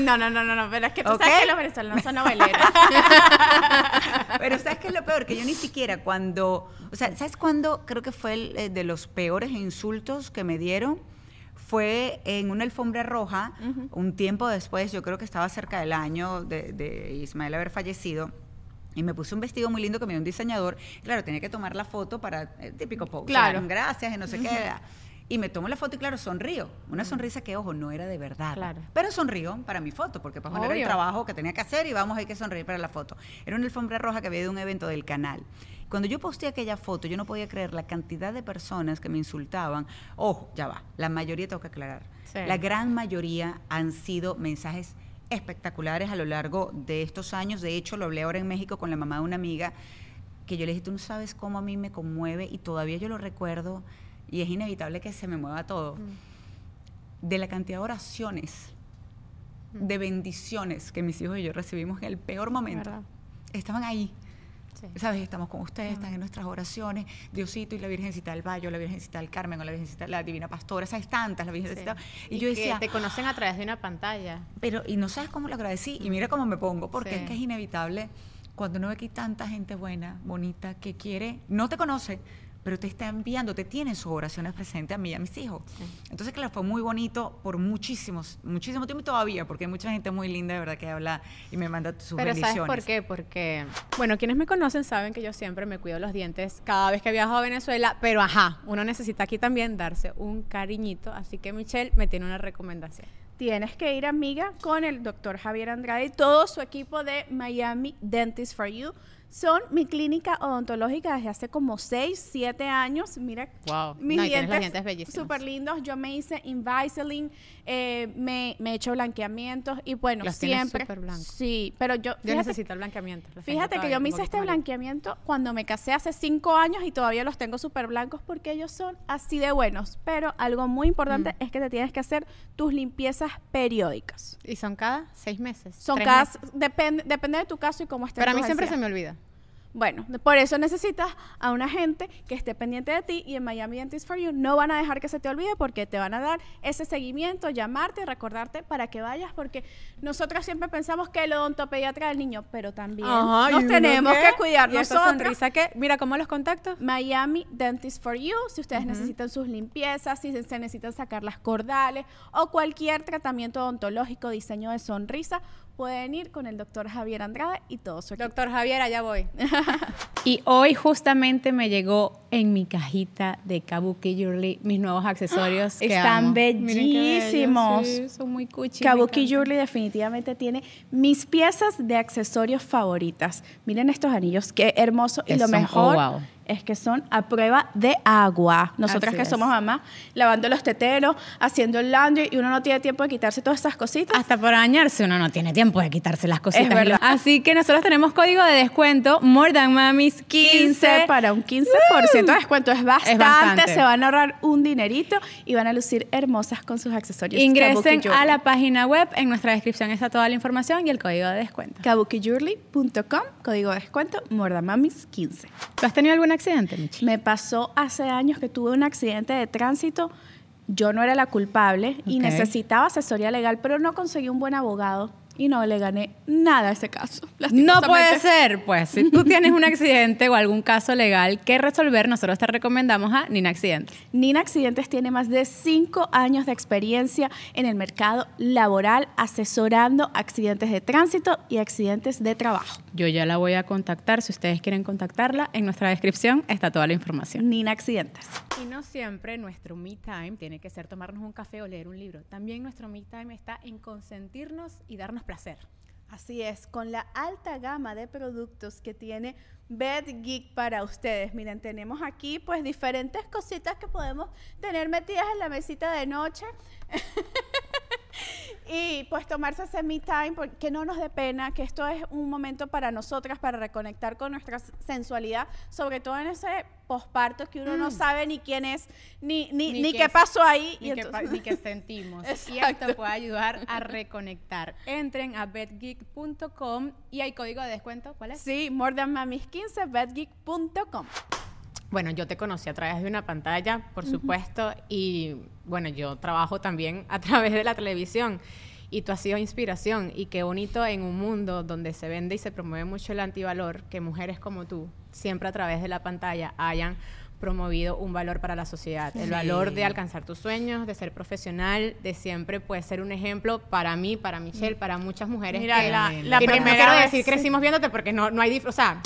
No, no, no, no, no, pero es que tú sabes que los venezolanos son noveleros. Pero ¿sabes qué es lo peor? Que yo ni siquiera cuando, o sea, ¿sabes cuándo creo que fue el, eh, de los peores insultos que me dieron? Fue en una alfombra roja, un tiempo después, yo creo que estaba cerca del año de, de Ismael haber fallecido. Y me puse un vestido muy lindo que me dio un diseñador. Claro, tenía que tomar la foto para el típico post. Claro. Gracias, y no sé qué. Y me tomo la foto y claro, sonrío. Una sonrisa que, ojo, no era de verdad. Claro. Pero sonrío para mi foto, porque para poner el trabajo que tenía que hacer y vamos, hay que sonreír para la foto. Era una alfombra roja que había de un evento del canal. Cuando yo posteé aquella foto, yo no podía creer la cantidad de personas que me insultaban. Ojo, ya va, la mayoría tengo que aclarar. Sí. La gran mayoría han sido mensajes espectaculares a lo largo de estos años. De hecho, lo hablé ahora en México con la mamá de una amiga que yo le dije, tú no sabes cómo a mí me conmueve y todavía yo lo recuerdo y es inevitable que se me mueva todo. De la cantidad de oraciones, de bendiciones que mis hijos y yo recibimos en el peor momento. ¿Verdad? Estaban ahí. Sí. ¿Sabes? Estamos con ustedes, están en nuestras oraciones. Diosito y la Virgencita del Valle, o la Virgencita del Carmen, o la Virgencita, la Divina Pastora, ¿sabes? Tantas, la Virgencita. Y, yo que decía, te conocen a través de una pantalla. pero, y no sabes cómo lo agradecí, y mira cómo me pongo, porque Sí. es que es inevitable cuando uno ve que hay tanta gente buena, bonita, que quiere, no te conoce, pero te está enviando, te tiene en sus oraciones presentes a mí y a mis hijos. Entonces, claro, fue muy bonito por muchísimos, muchísimo tiempo y todavía, porque hay mucha gente muy linda, de verdad, que habla y me manda sus Pero bendiciones. ¿sabes por qué? Porque, bueno, quienes me conocen saben que yo siempre me cuido los dientes cada vez que viajo a Venezuela, pero ajá, uno necesita aquí también darse un cariñito, así que Michelle me tiene una recomendación. Tienes que ir, amiga, con el doctor Javier Andrade y todo su equipo de Miami Dentist for You. Son mi clínica odontológica desde hace como 6, 7 años. Mira, Wow. mis No, dientes, súper lindos. Yo me hice Invisalign, eh, me, he hecho blanqueamientos y bueno, Los siempre. Sí, pero yo. Necesito el blanqueamiento. Fíjate que yo me hice este blanqueamiento cuando me casé hace cinco años y todavía los tengo súper blancos porque ellos son así de buenos. Pero algo muy importante Mm. es que te tienes que hacer tus limpiezas periódicas. Y son cada seis meses. Son cada, meses. depende, depende de tu caso y cómo estés. Pero a mí siempre se me olvida. Bueno, por eso necesitas a una gente que esté pendiente de ti y en Miami Dentist for You no van a dejar que se te olvide porque te van a dar ese seguimiento, llamarte, recordarte para que vayas porque nosotros siempre pensamos que el odontopediatra del niño, pero también Ajá, ¿y nos tenemos que cuidar ¿Y nosotros. sonrisa qué? Mira, ¿cómo los contacto? Miami Dentist for You, si ustedes necesitan sus limpiezas, si se necesitan sacar las cordales o cualquier tratamiento odontológico, diseño de sonrisa, pueden ir con el doctor Javier Andrade y todo su equipo. Doctor Javier, allá voy. Y hoy justamente me llegó en mi cajita de Kabuki Jewelry mis nuevos accesorios. que Están amo. bellísimos. Sí, son muy cuchi. Kabuki. Jewelry definitivamente tiene mis piezas de accesorios favoritas. Miren estos anillos, qué hermoso. Y lo son- mejor oh, wow. Es que son a prueba de agua. Nosotras Así que es. somos mamás, lavando los teteros, haciendo el laundry y uno no tiene tiempo de quitarse todas esas cositas. Hasta para bañarse uno no tiene tiempo de quitarse las cositas. Es verdad. Así que nosotros tenemos código de descuento More Than Mamis 15. 15 para un 15% de descuento es bastante, bastante. se van a ahorrar un dinerito y van a lucir hermosas con sus accesorios. Ingresen Kabuki a la página web, en nuestra descripción está toda la información y el código de descuento. kabukijewelry.com, código de descuento Mordamamis15. ¿Tú has tenido algún accidente, Michi? Me pasó hace años que tuve un accidente de tránsito. Yo no era la culpable y necesitaba asesoría legal, pero no conseguí un buen abogado y no le gané nada a ese caso. No puede ser, pues si tú tienes un accidente o algún caso legal que resolver, nosotros te recomendamos a Nina Accidentes. Nina Accidentes tiene más de cinco años de experiencia en el mercado laboral asesorando accidentes de tránsito y accidentes de trabajo. Yo ya la voy a contactar, si ustedes quieren contactarla, en nuestra descripción está toda la información. Nina Accidentes. Y no siempre nuestro me time tiene que ser tomarnos un café o leer un libro. También nuestro me time está en consentirnos y darnos placer. Así es, con la alta gama de productos que tiene Bed Geek para ustedes. Miren, tenemos aquí pues diferentes cositas que podemos tener metidas en la mesita de noche. y pues tomarse ese me time, porque que no nos dé pena, que esto es un momento para nosotras, para reconectar con nuestra sensualidad, sobre todo en ese posparto que uno no sabe ni quién es, ni, ni, ni, qué pasó ahí. Ni, y qué, entonces- pa- ni qué sentimos. y Exacto. esto puede ayudar a reconectar. Entren a betgeek.com y hay código de descuento. ¿Cuál es? Sí, more than mamis 15, bedgeek.com. Bueno, yo te conocí a través de una pantalla, por supuesto, y bueno, yo trabajo también a través de la televisión. Y tú has sido inspiración y qué bonito en un mundo donde se vende y se promueve mucho el antivalor, que mujeres como tú, siempre a través de la pantalla, hayan promovido un valor para la sociedad, el valor de alcanzar tus sueños, de ser profesional, de siempre pues ser un ejemplo para mí, para Michelle, para muchas mujeres. Mira, que, la- que la no- no primera quiero vez- decir crecimos viéndote porque no, no hay, o sea,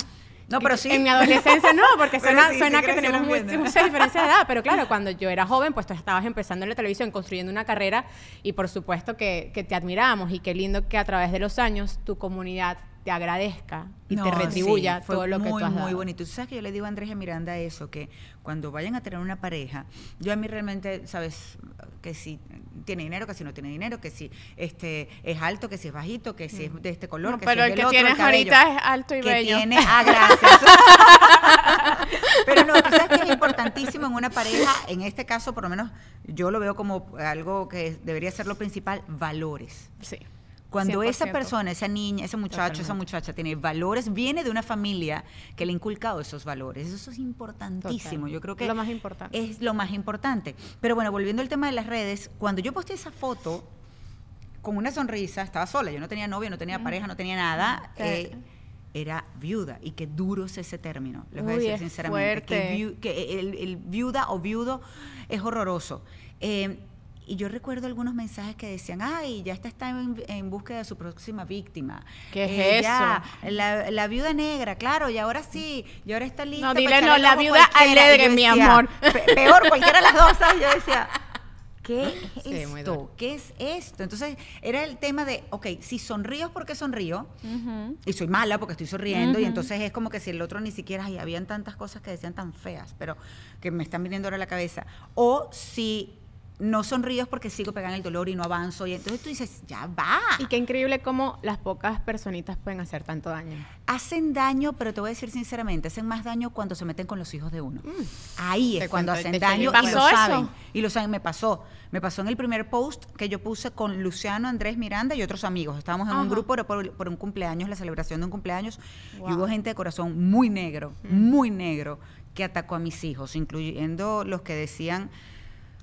No, pero sí. en mi adolescencia no, porque suena, sí, suena que tenemos muy- mucha diferencia de edad, pero claro, cuando yo era joven, pues tú estabas empezando en la televisión, construyendo una carrera y por supuesto que, que te admiramos y qué lindo que a través de los años tu comunidad te agradezca y te retribuya sí, fue todo lo que muy, tú has Muy dado. bonito. Tú sabes que yo le digo a Andrés y a Miranda eso, que cuando vayan a tener una pareja, yo a mí realmente, sabes, que si tiene dinero, que si no tiene dinero, que si este es alto, que si es bajito, que si es de este color, No, que pero si es el del que otro, el tienes cabello, ahorita es alto y que bello. Tiene, ah, gracias. pero no, tú sabes que es importantísimo en una pareja, en este caso, por lo menos, yo lo veo como algo que debería ser lo principal, valores. Sí. Cuando esa 100%. persona, esa niña, ese muchacho, esa muchacha tiene valores, viene de una familia que le ha inculcado esos valores. Eso es importantísimo. Total. Yo creo que Lo más importante. es lo más importante. Pero bueno, volviendo al tema de las redes, cuando yo posté esa foto con una sonrisa, estaba sola, yo no tenía novio, no tenía pareja, no tenía nada. eh, era viuda y qué duro es ese término, les voy a decir sinceramente. Que, el viuda o viudo es horroroso. Eh, y yo recuerdo algunos mensajes que decían, ay, ya está, está en, en búsqueda de su próxima víctima. ¿Qué es ya, La, la viuda negra, claro, y ahora sí, y ahora está lista. No, dile no, la viuda alegre, mi amor. "Pe- Peor, cualquiera de las dos, ¿sabes? Yo decía, ¿qué es Sí, esto? ¿Qué es esto? Entonces, era el tema de, ok, si sonrío es porque sonrío, y soy mala porque estoy sonriendo, y entonces es como que si el otro ni siquiera, ay, habían tantas cosas que decían tan feas, pero que me están viniendo ahora a la cabeza. O si no sonrío es porque sigo pegando el dolor y no avanzo, y entonces tú dices, ya va. Y qué increíble cómo las pocas personitas pueden hacer tanto daño. Hacen daño, pero te voy a decir sinceramente, hacen más daño cuando se meten con los hijos de uno. Ahí es cuando cuento, hacen daño y lo eso. saben. Y lo saben, me pasó. Me pasó en el primer post que yo puse con Luciano, Andrés Miranda y otros amigos. Estábamos en un grupo por, por- por un cumpleaños, la celebración de un cumpleaños, y hubo gente de corazón muy negro, muy negro, que atacó a mis hijos, incluyendo los que decían...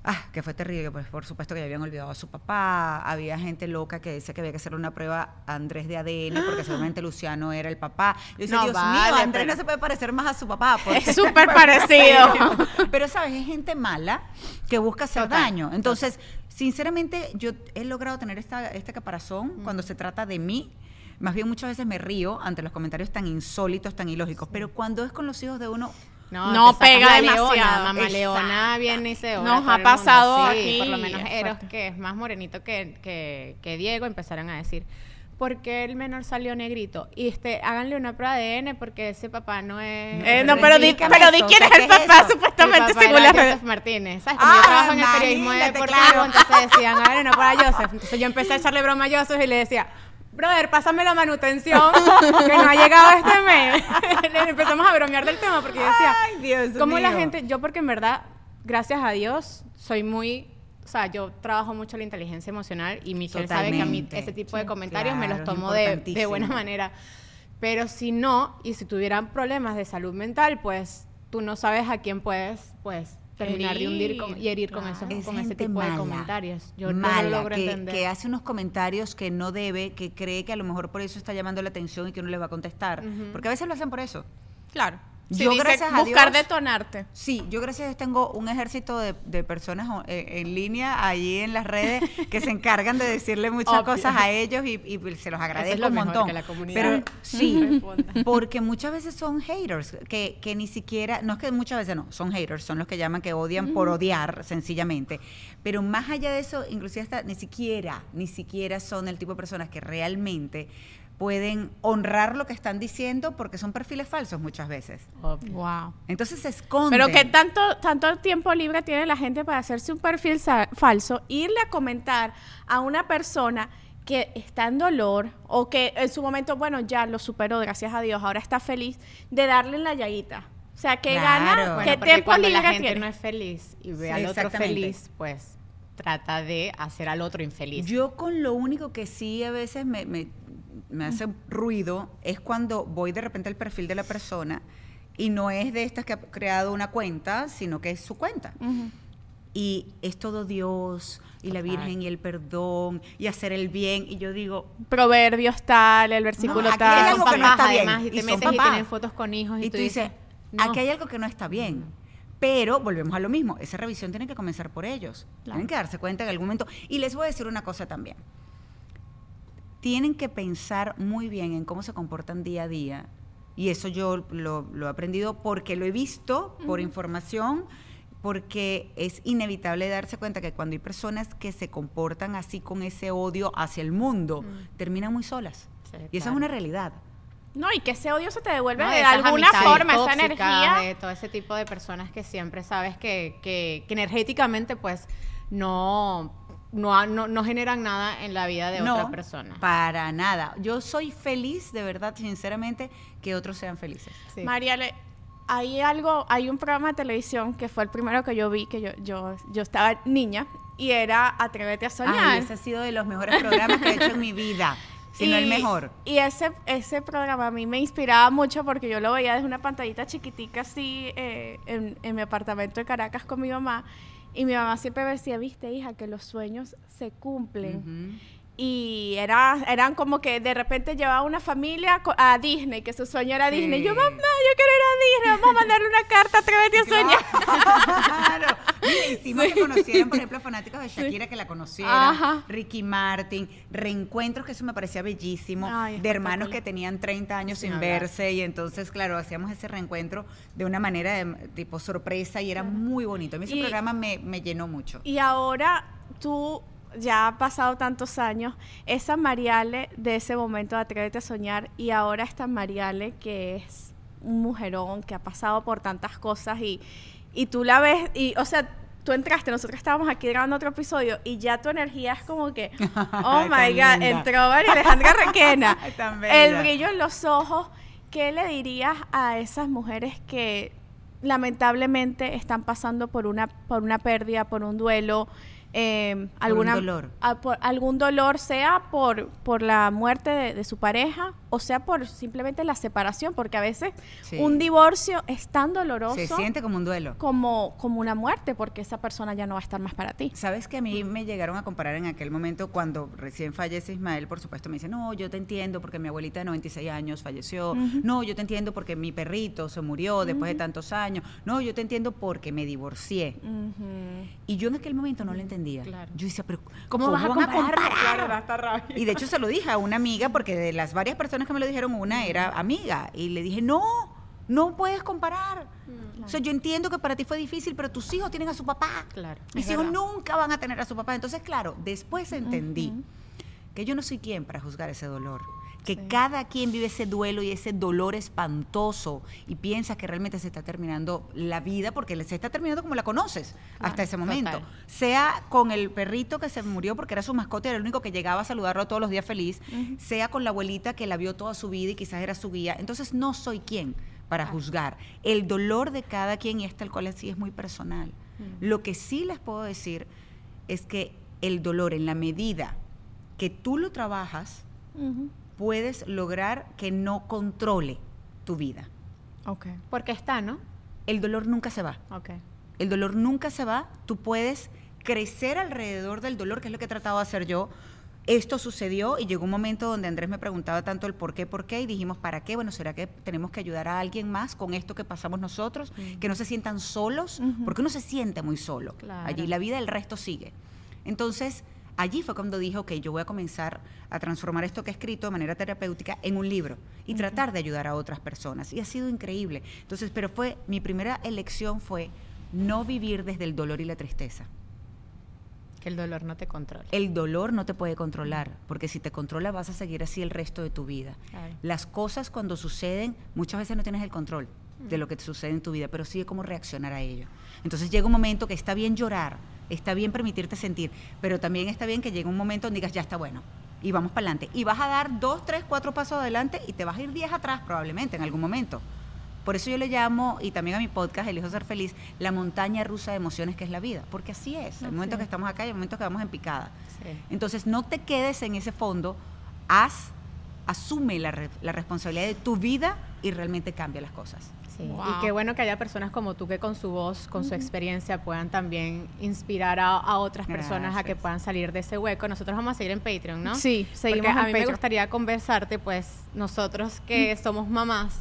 Ah, que fue terrible, pues por supuesto que ya habían olvidado a su papá, había gente loca que decía que había que hacerle una prueba a Andrés de ADN porque seguramente Luciano era el papá. Yo decía, No, Dios vale, mío, Andrés pero- no se puede parecer más a su papá. Es súper parecido. Pero, ¿sabes? Es gente mala que busca hacer Total, daño. Entonces, sinceramente, yo he logrado tener esta, este caparazón cuando se trata de mí. Más bien muchas veces me río ante los comentarios tan insólitos, tan ilógicos. Pero cuando es con los hijos de uno, No, sacas pega la demasiado. Leona, mamá Exacto. Leona viene y se Nos ha pasado Sí, aquí, Por lo menos Eros, que es más morenito que, que, que Diego, empezaron a decir. ¿Por qué el menor salió negrito? Y este, háganle una prueba de ADN porque ese papá no es. Eh, no, pero di, pero di quién es el ¿qué es papá, eso? supuestamente, el papá según era redes. Joseph Martínez. ¿Sabes? Como Ah, yo trabajo en el periodismo imagínate, deportivo, claro. entonces decían, háganle una prueba a Joseph. Entonces yo empecé a echarle broma a Joseph y le decía, brother, pásame la manutención que no ha llegado este mes. Empezamos a bromear del tema porque yo decía, Ay, Dios ¿cómo la gente, yo porque en verdad, gracias a Dios, soy muy, o sea, yo trabajo mucho la inteligencia emocional y Michelle sabe que a mí Totalmente. ese tipo de comentarios me los tomo de, de buena manera. Pero si no, y si tuvieran problemas de salud mental, pues tú no sabes a quién puedes, pues, terminar de hundir con- y herir con, esos, con ese tipo de comentarios. Yo no lo logro que, entender. que hace unos comentarios que no debe, que cree que a lo mejor por eso está llamando la atención y que uno le va a contestar. Porque a veces lo hacen por eso. Claro. Sí, Yo, gracias a buscar Dios- detonarte. Sí, yo gracias a Dios tengo un ejército de, de personas eh, en línea allí en las redes que se encargan de decirle muchas Obvio. cosas a ellos y, y se los agradezco lo un mejor, montón. que la comunidad Pero sí, porque muchas veces son haters, que, que ni siquiera, no es que muchas veces no, son haters, son los que llaman que odian por odiar sencillamente. Pero más allá de eso, inclusive hasta ni siquiera, ni siquiera son el tipo de personas que realmente pueden honrar lo que están diciendo porque son perfiles falsos muchas veces. Wow. Entonces se esconden. Pero que tanto, tanto tiempo libre tiene la gente para hacerse un perfil falso, irle a comentar a una persona que está en dolor o que en su momento, bueno, ya lo superó, gracias a Dios, ahora está feliz, de darle en la llaguita. O sea, que Claro. gana, Bueno, porque tiempo libre la gente tiene. no es feliz y ve Sí, al otro feliz, pues trata de hacer al otro infeliz. Yo con lo único que sí a veces me, me- me hace ruido es cuando voy de repente al perfil de la persona y no es de estas que ha creado una cuenta, sino que es su cuenta. Y es todo Dios y la. Virgen y el perdón y hacer el bien. Y yo digo, Proverbios tal, el versículo No, tal. hay algo que no está bien, además y y te y papás. tienen fotos con hijos y, y tú dices, no. aquí hay algo que no está bien. Pero volvemos a lo mismo, esa revisión tiene que comenzar por ellos. Tienen que darse cuenta en algún momento. Y les voy a decir una cosa también. Tienen que pensar muy bien en cómo se comportan día a día. Y eso yo lo, lo he aprendido porque lo he visto por información, porque es inevitable darse cuenta que cuando hay personas que se comportan así con ese odio hacia el mundo, terminan muy solas. Sí, y esa claro. es una realidad. No, y que ese odio se te devuelve No, de alguna forma, esa energía. de todo ese tipo de personas que siempre sabes que, que, que energéticamente pues no, no, no, no generan nada en la vida de otra persona. Para nada. Yo soy feliz, de verdad, sinceramente, que otros sean felices. Sí. Mariale, hay algo, hay un programa de televisión que fue el primero que yo vi, que yo, yo, yo estaba niña, y era Atrévete a soñar. Ay, ese ha sido de los mejores programas que he hecho en mi vida, si no el mejor. Y ese, ese programa a mí me inspiraba mucho porque yo lo veía desde una pantallita chiquitica así eh, en, en mi apartamento de Caracas con mi mamá. Y mi mamá siempre me decía, viste hija, que los sueños se cumplen. Y era, eran como que de repente llevaba una familia a Disney, que su sueño era Sí. Disney. Yo, mamá, yo quiero ir a Disney, vamos a mandarle una carta, atrévete a soñar. Claro. Hicimos que conocieran, por ejemplo, fanáticos de Shakira que la conocieran. Ricky Martin, reencuentros, que eso me parecía bellísimo, Ay, de hermanos que tenían 30 años sin, verse y entonces, claro, hacíamos ese reencuentro de una manera de, tipo sorpresa y era muy bonito. A mí ese Y- programa me, me llenó mucho. Y ahora tú, ya ha pasado tantos años, esa Mariale de ese momento de Atrévete a Soñar y ahora esta Mariale que es un mujerón, que ha pasado por tantas cosas y, y tú la ves y, o sea, tú entraste, nosotros estábamos aquí grabando otro episodio y ya tu energía es como que, oh my God, linda. entró María Alejandra Requena. El brillo en los ojos. ¿Qué le dirías a esas mujeres que lamentablemente están pasando por una, por una pérdida, por un duelo, eh, alguna, dolor. a- por algún dolor, sea por, por la muerte de, de su pareja o sea por simplemente la separación, porque a veces Sí. un divorcio es tan doloroso Se siente como un duelo. como, como una muerte, porque esa persona ya no va a estar más para ti. Sabes que a mí me llegaron a comparar en aquel momento cuando recién fallece Ismael, por supuesto, me dice, no, yo te entiendo porque mi abuelita de 96 años falleció, no, yo te entiendo porque mi perrito se murió después de tantos años, no, yo te entiendo porque me divorcié. Y yo en aquel momento no lo entendía. Claro. Yo decía, pero ¿Cómo vas a van comparar? Y de hecho se lo dije a una amiga, porque de las varias personas que me lo dijeron, una era amiga. Y le dije, no, no puedes comparar. O sea, yo entiendo que para ti fue difícil, pero tus hijos tienen a su papá. Claro, Mis hijos verdad. nunca van a tener a su papá. Entonces, claro, después entendí que yo no soy quien para juzgar ese dolor. Que cada quien vive ese duelo y ese dolor espantoso y piensa que realmente se está terminando la vida porque se está terminando como la conoces hasta ese momento. total. Sea con el perrito que se murió porque era su mascota y era el único que llegaba a saludarlo todos los días feliz, sea con la abuelita que la vio toda su vida y quizás era su guía. Entonces no soy quien para juzgar. El dolor de cada quien y este alcohol sí es muy personal. Lo que sí les puedo decir es que el dolor en la medida que tú lo trabajas, puedes lograr que no controle tu vida. Ok. Porque está, ¿no? El dolor nunca se va. Ok. El dolor nunca se va. Tú puedes crecer alrededor del dolor, que es lo que he tratado de hacer yo. Esto sucedió y llegó un momento donde Andrés me preguntaba tanto el por qué, por qué, y dijimos, ¿para qué? Bueno, ¿será que tenemos que ayudar a alguien más con esto que pasamos nosotros? Que no se sientan solos, porque uno se siente muy solo. Claro. Allí la vida del resto sigue. Entonces, allí fue cuando dije, ok, yo voy a comenzar a transformar esto que he escrito de manera terapéutica en un libro y tratar de ayudar a otras personas. Y ha sido increíble. Entonces, pero fue, mi primera elección fue no vivir desde el dolor y la tristeza. Que el dolor no te controla. El dolor no te puede controlar, porque si te controla vas a seguir así el resto de tu vida. Claro. Las cosas cuando suceden, muchas veces no tienes el control de lo que te sucede en tu vida, pero sí de cómo reaccionar a ello. Entonces llega un momento que está bien llorar, está bien permitirte sentir, pero también está bien que llegue un momento donde digas, ya está bueno, y vamos para adelante. Y vas a dar dos, tres, cuatro pasos adelante y te vas a ir diez atrás probablemente en algún momento. Por eso yo le llamo, y también a mi podcast, Elijo Ser Feliz, la montaña rusa de emociones que es la vida. Porque así es. El momento que estamos acá y el momento que vamos en picada. Sí. Entonces, no te quedes en ese fondo. Haz, asume la, la responsabilidad de tu vida y realmente cambia las cosas. Sí, Wow. Y qué bueno que haya personas como tú que con su voz, con su experiencia puedan también inspirar a, a otras personas a que puedan salir de ese hueco. Nosotros vamos a seguir en Patreon, ¿no? Sí, seguimos Porque a en mí me gustaría conversarte, pues nosotros que somos mamás,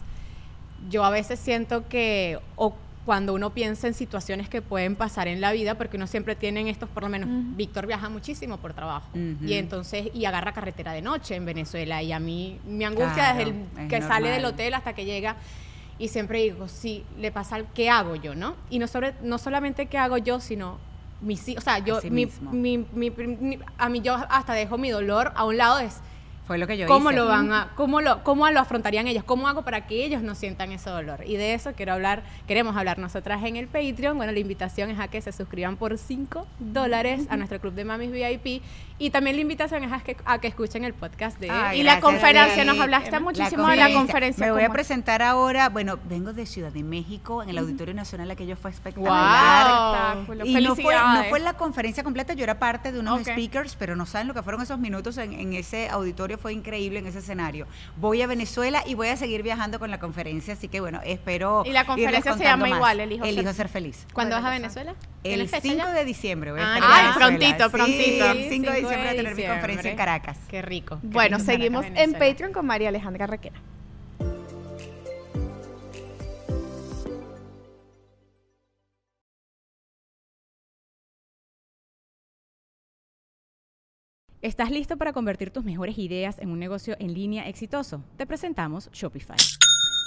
yo a veces siento que o cuando uno piensa en situaciones que pueden pasar en la vida, porque uno siempre tiene en estos, por lo menos, Víctor viaja muchísimo por trabajo. Y entonces y agarra carretera de noche en Venezuela y a mí me angustia Claro, desde es el que sale del hotel hasta que llega y siempre digo, sí, le pasa, ¿qué hago yo, no? Y no, sobre, no solamente qué hago yo, sino mis o sea, yo, mi, mi- mi- a mí yo hasta dejo mi dolor a un lado, es Fue lo que yo cómo hice. lo van a, cómo lo, cómo lo afrontarían ellos, cómo hago para que ellos no sientan ese dolor. Y de eso quiero hablar, queremos hablar nosotras en el Patreon. Bueno, la invitación es a que se suscriban por 5 dólares a nuestro club de mamis VIP. Y también la invitación es a que, a que escuchen el podcast de Ay, Y la conferencia, nos hablaste La muchísimo de la conferencia. Me voy a presentar ahora, bueno, vengo de Ciudad de México, en el Auditorio Nacional, aquello fue espectacular. Espectáculo. Y no fue, no fue la conferencia completa, yo era parte de unos speakers, pero no saben lo que fueron esos minutos en, en ese auditorio, fue increíble en ese escenario. Voy a Venezuela y voy a seguir viajando con la conferencia, así que bueno, espero. Y la conferencia se llama más. igual, Elijo Ser- Elijo ser feliz. ¿Cuándo vas a Venezuela? El ¿Tienes fecha 5 ya? de diciembre voy a Ah, estar ay, prontito, Sí, prontito. el 5 de diciembre voy a tener mi diciembre. conferencia en Caracas. Qué rico. qué Bueno, rico seguimos Caracas, en. Patreon con María Alejandra Requena. ¿Estás listo para convertir tus mejores ideas en un negocio en línea exitoso? Te presentamos Shopify.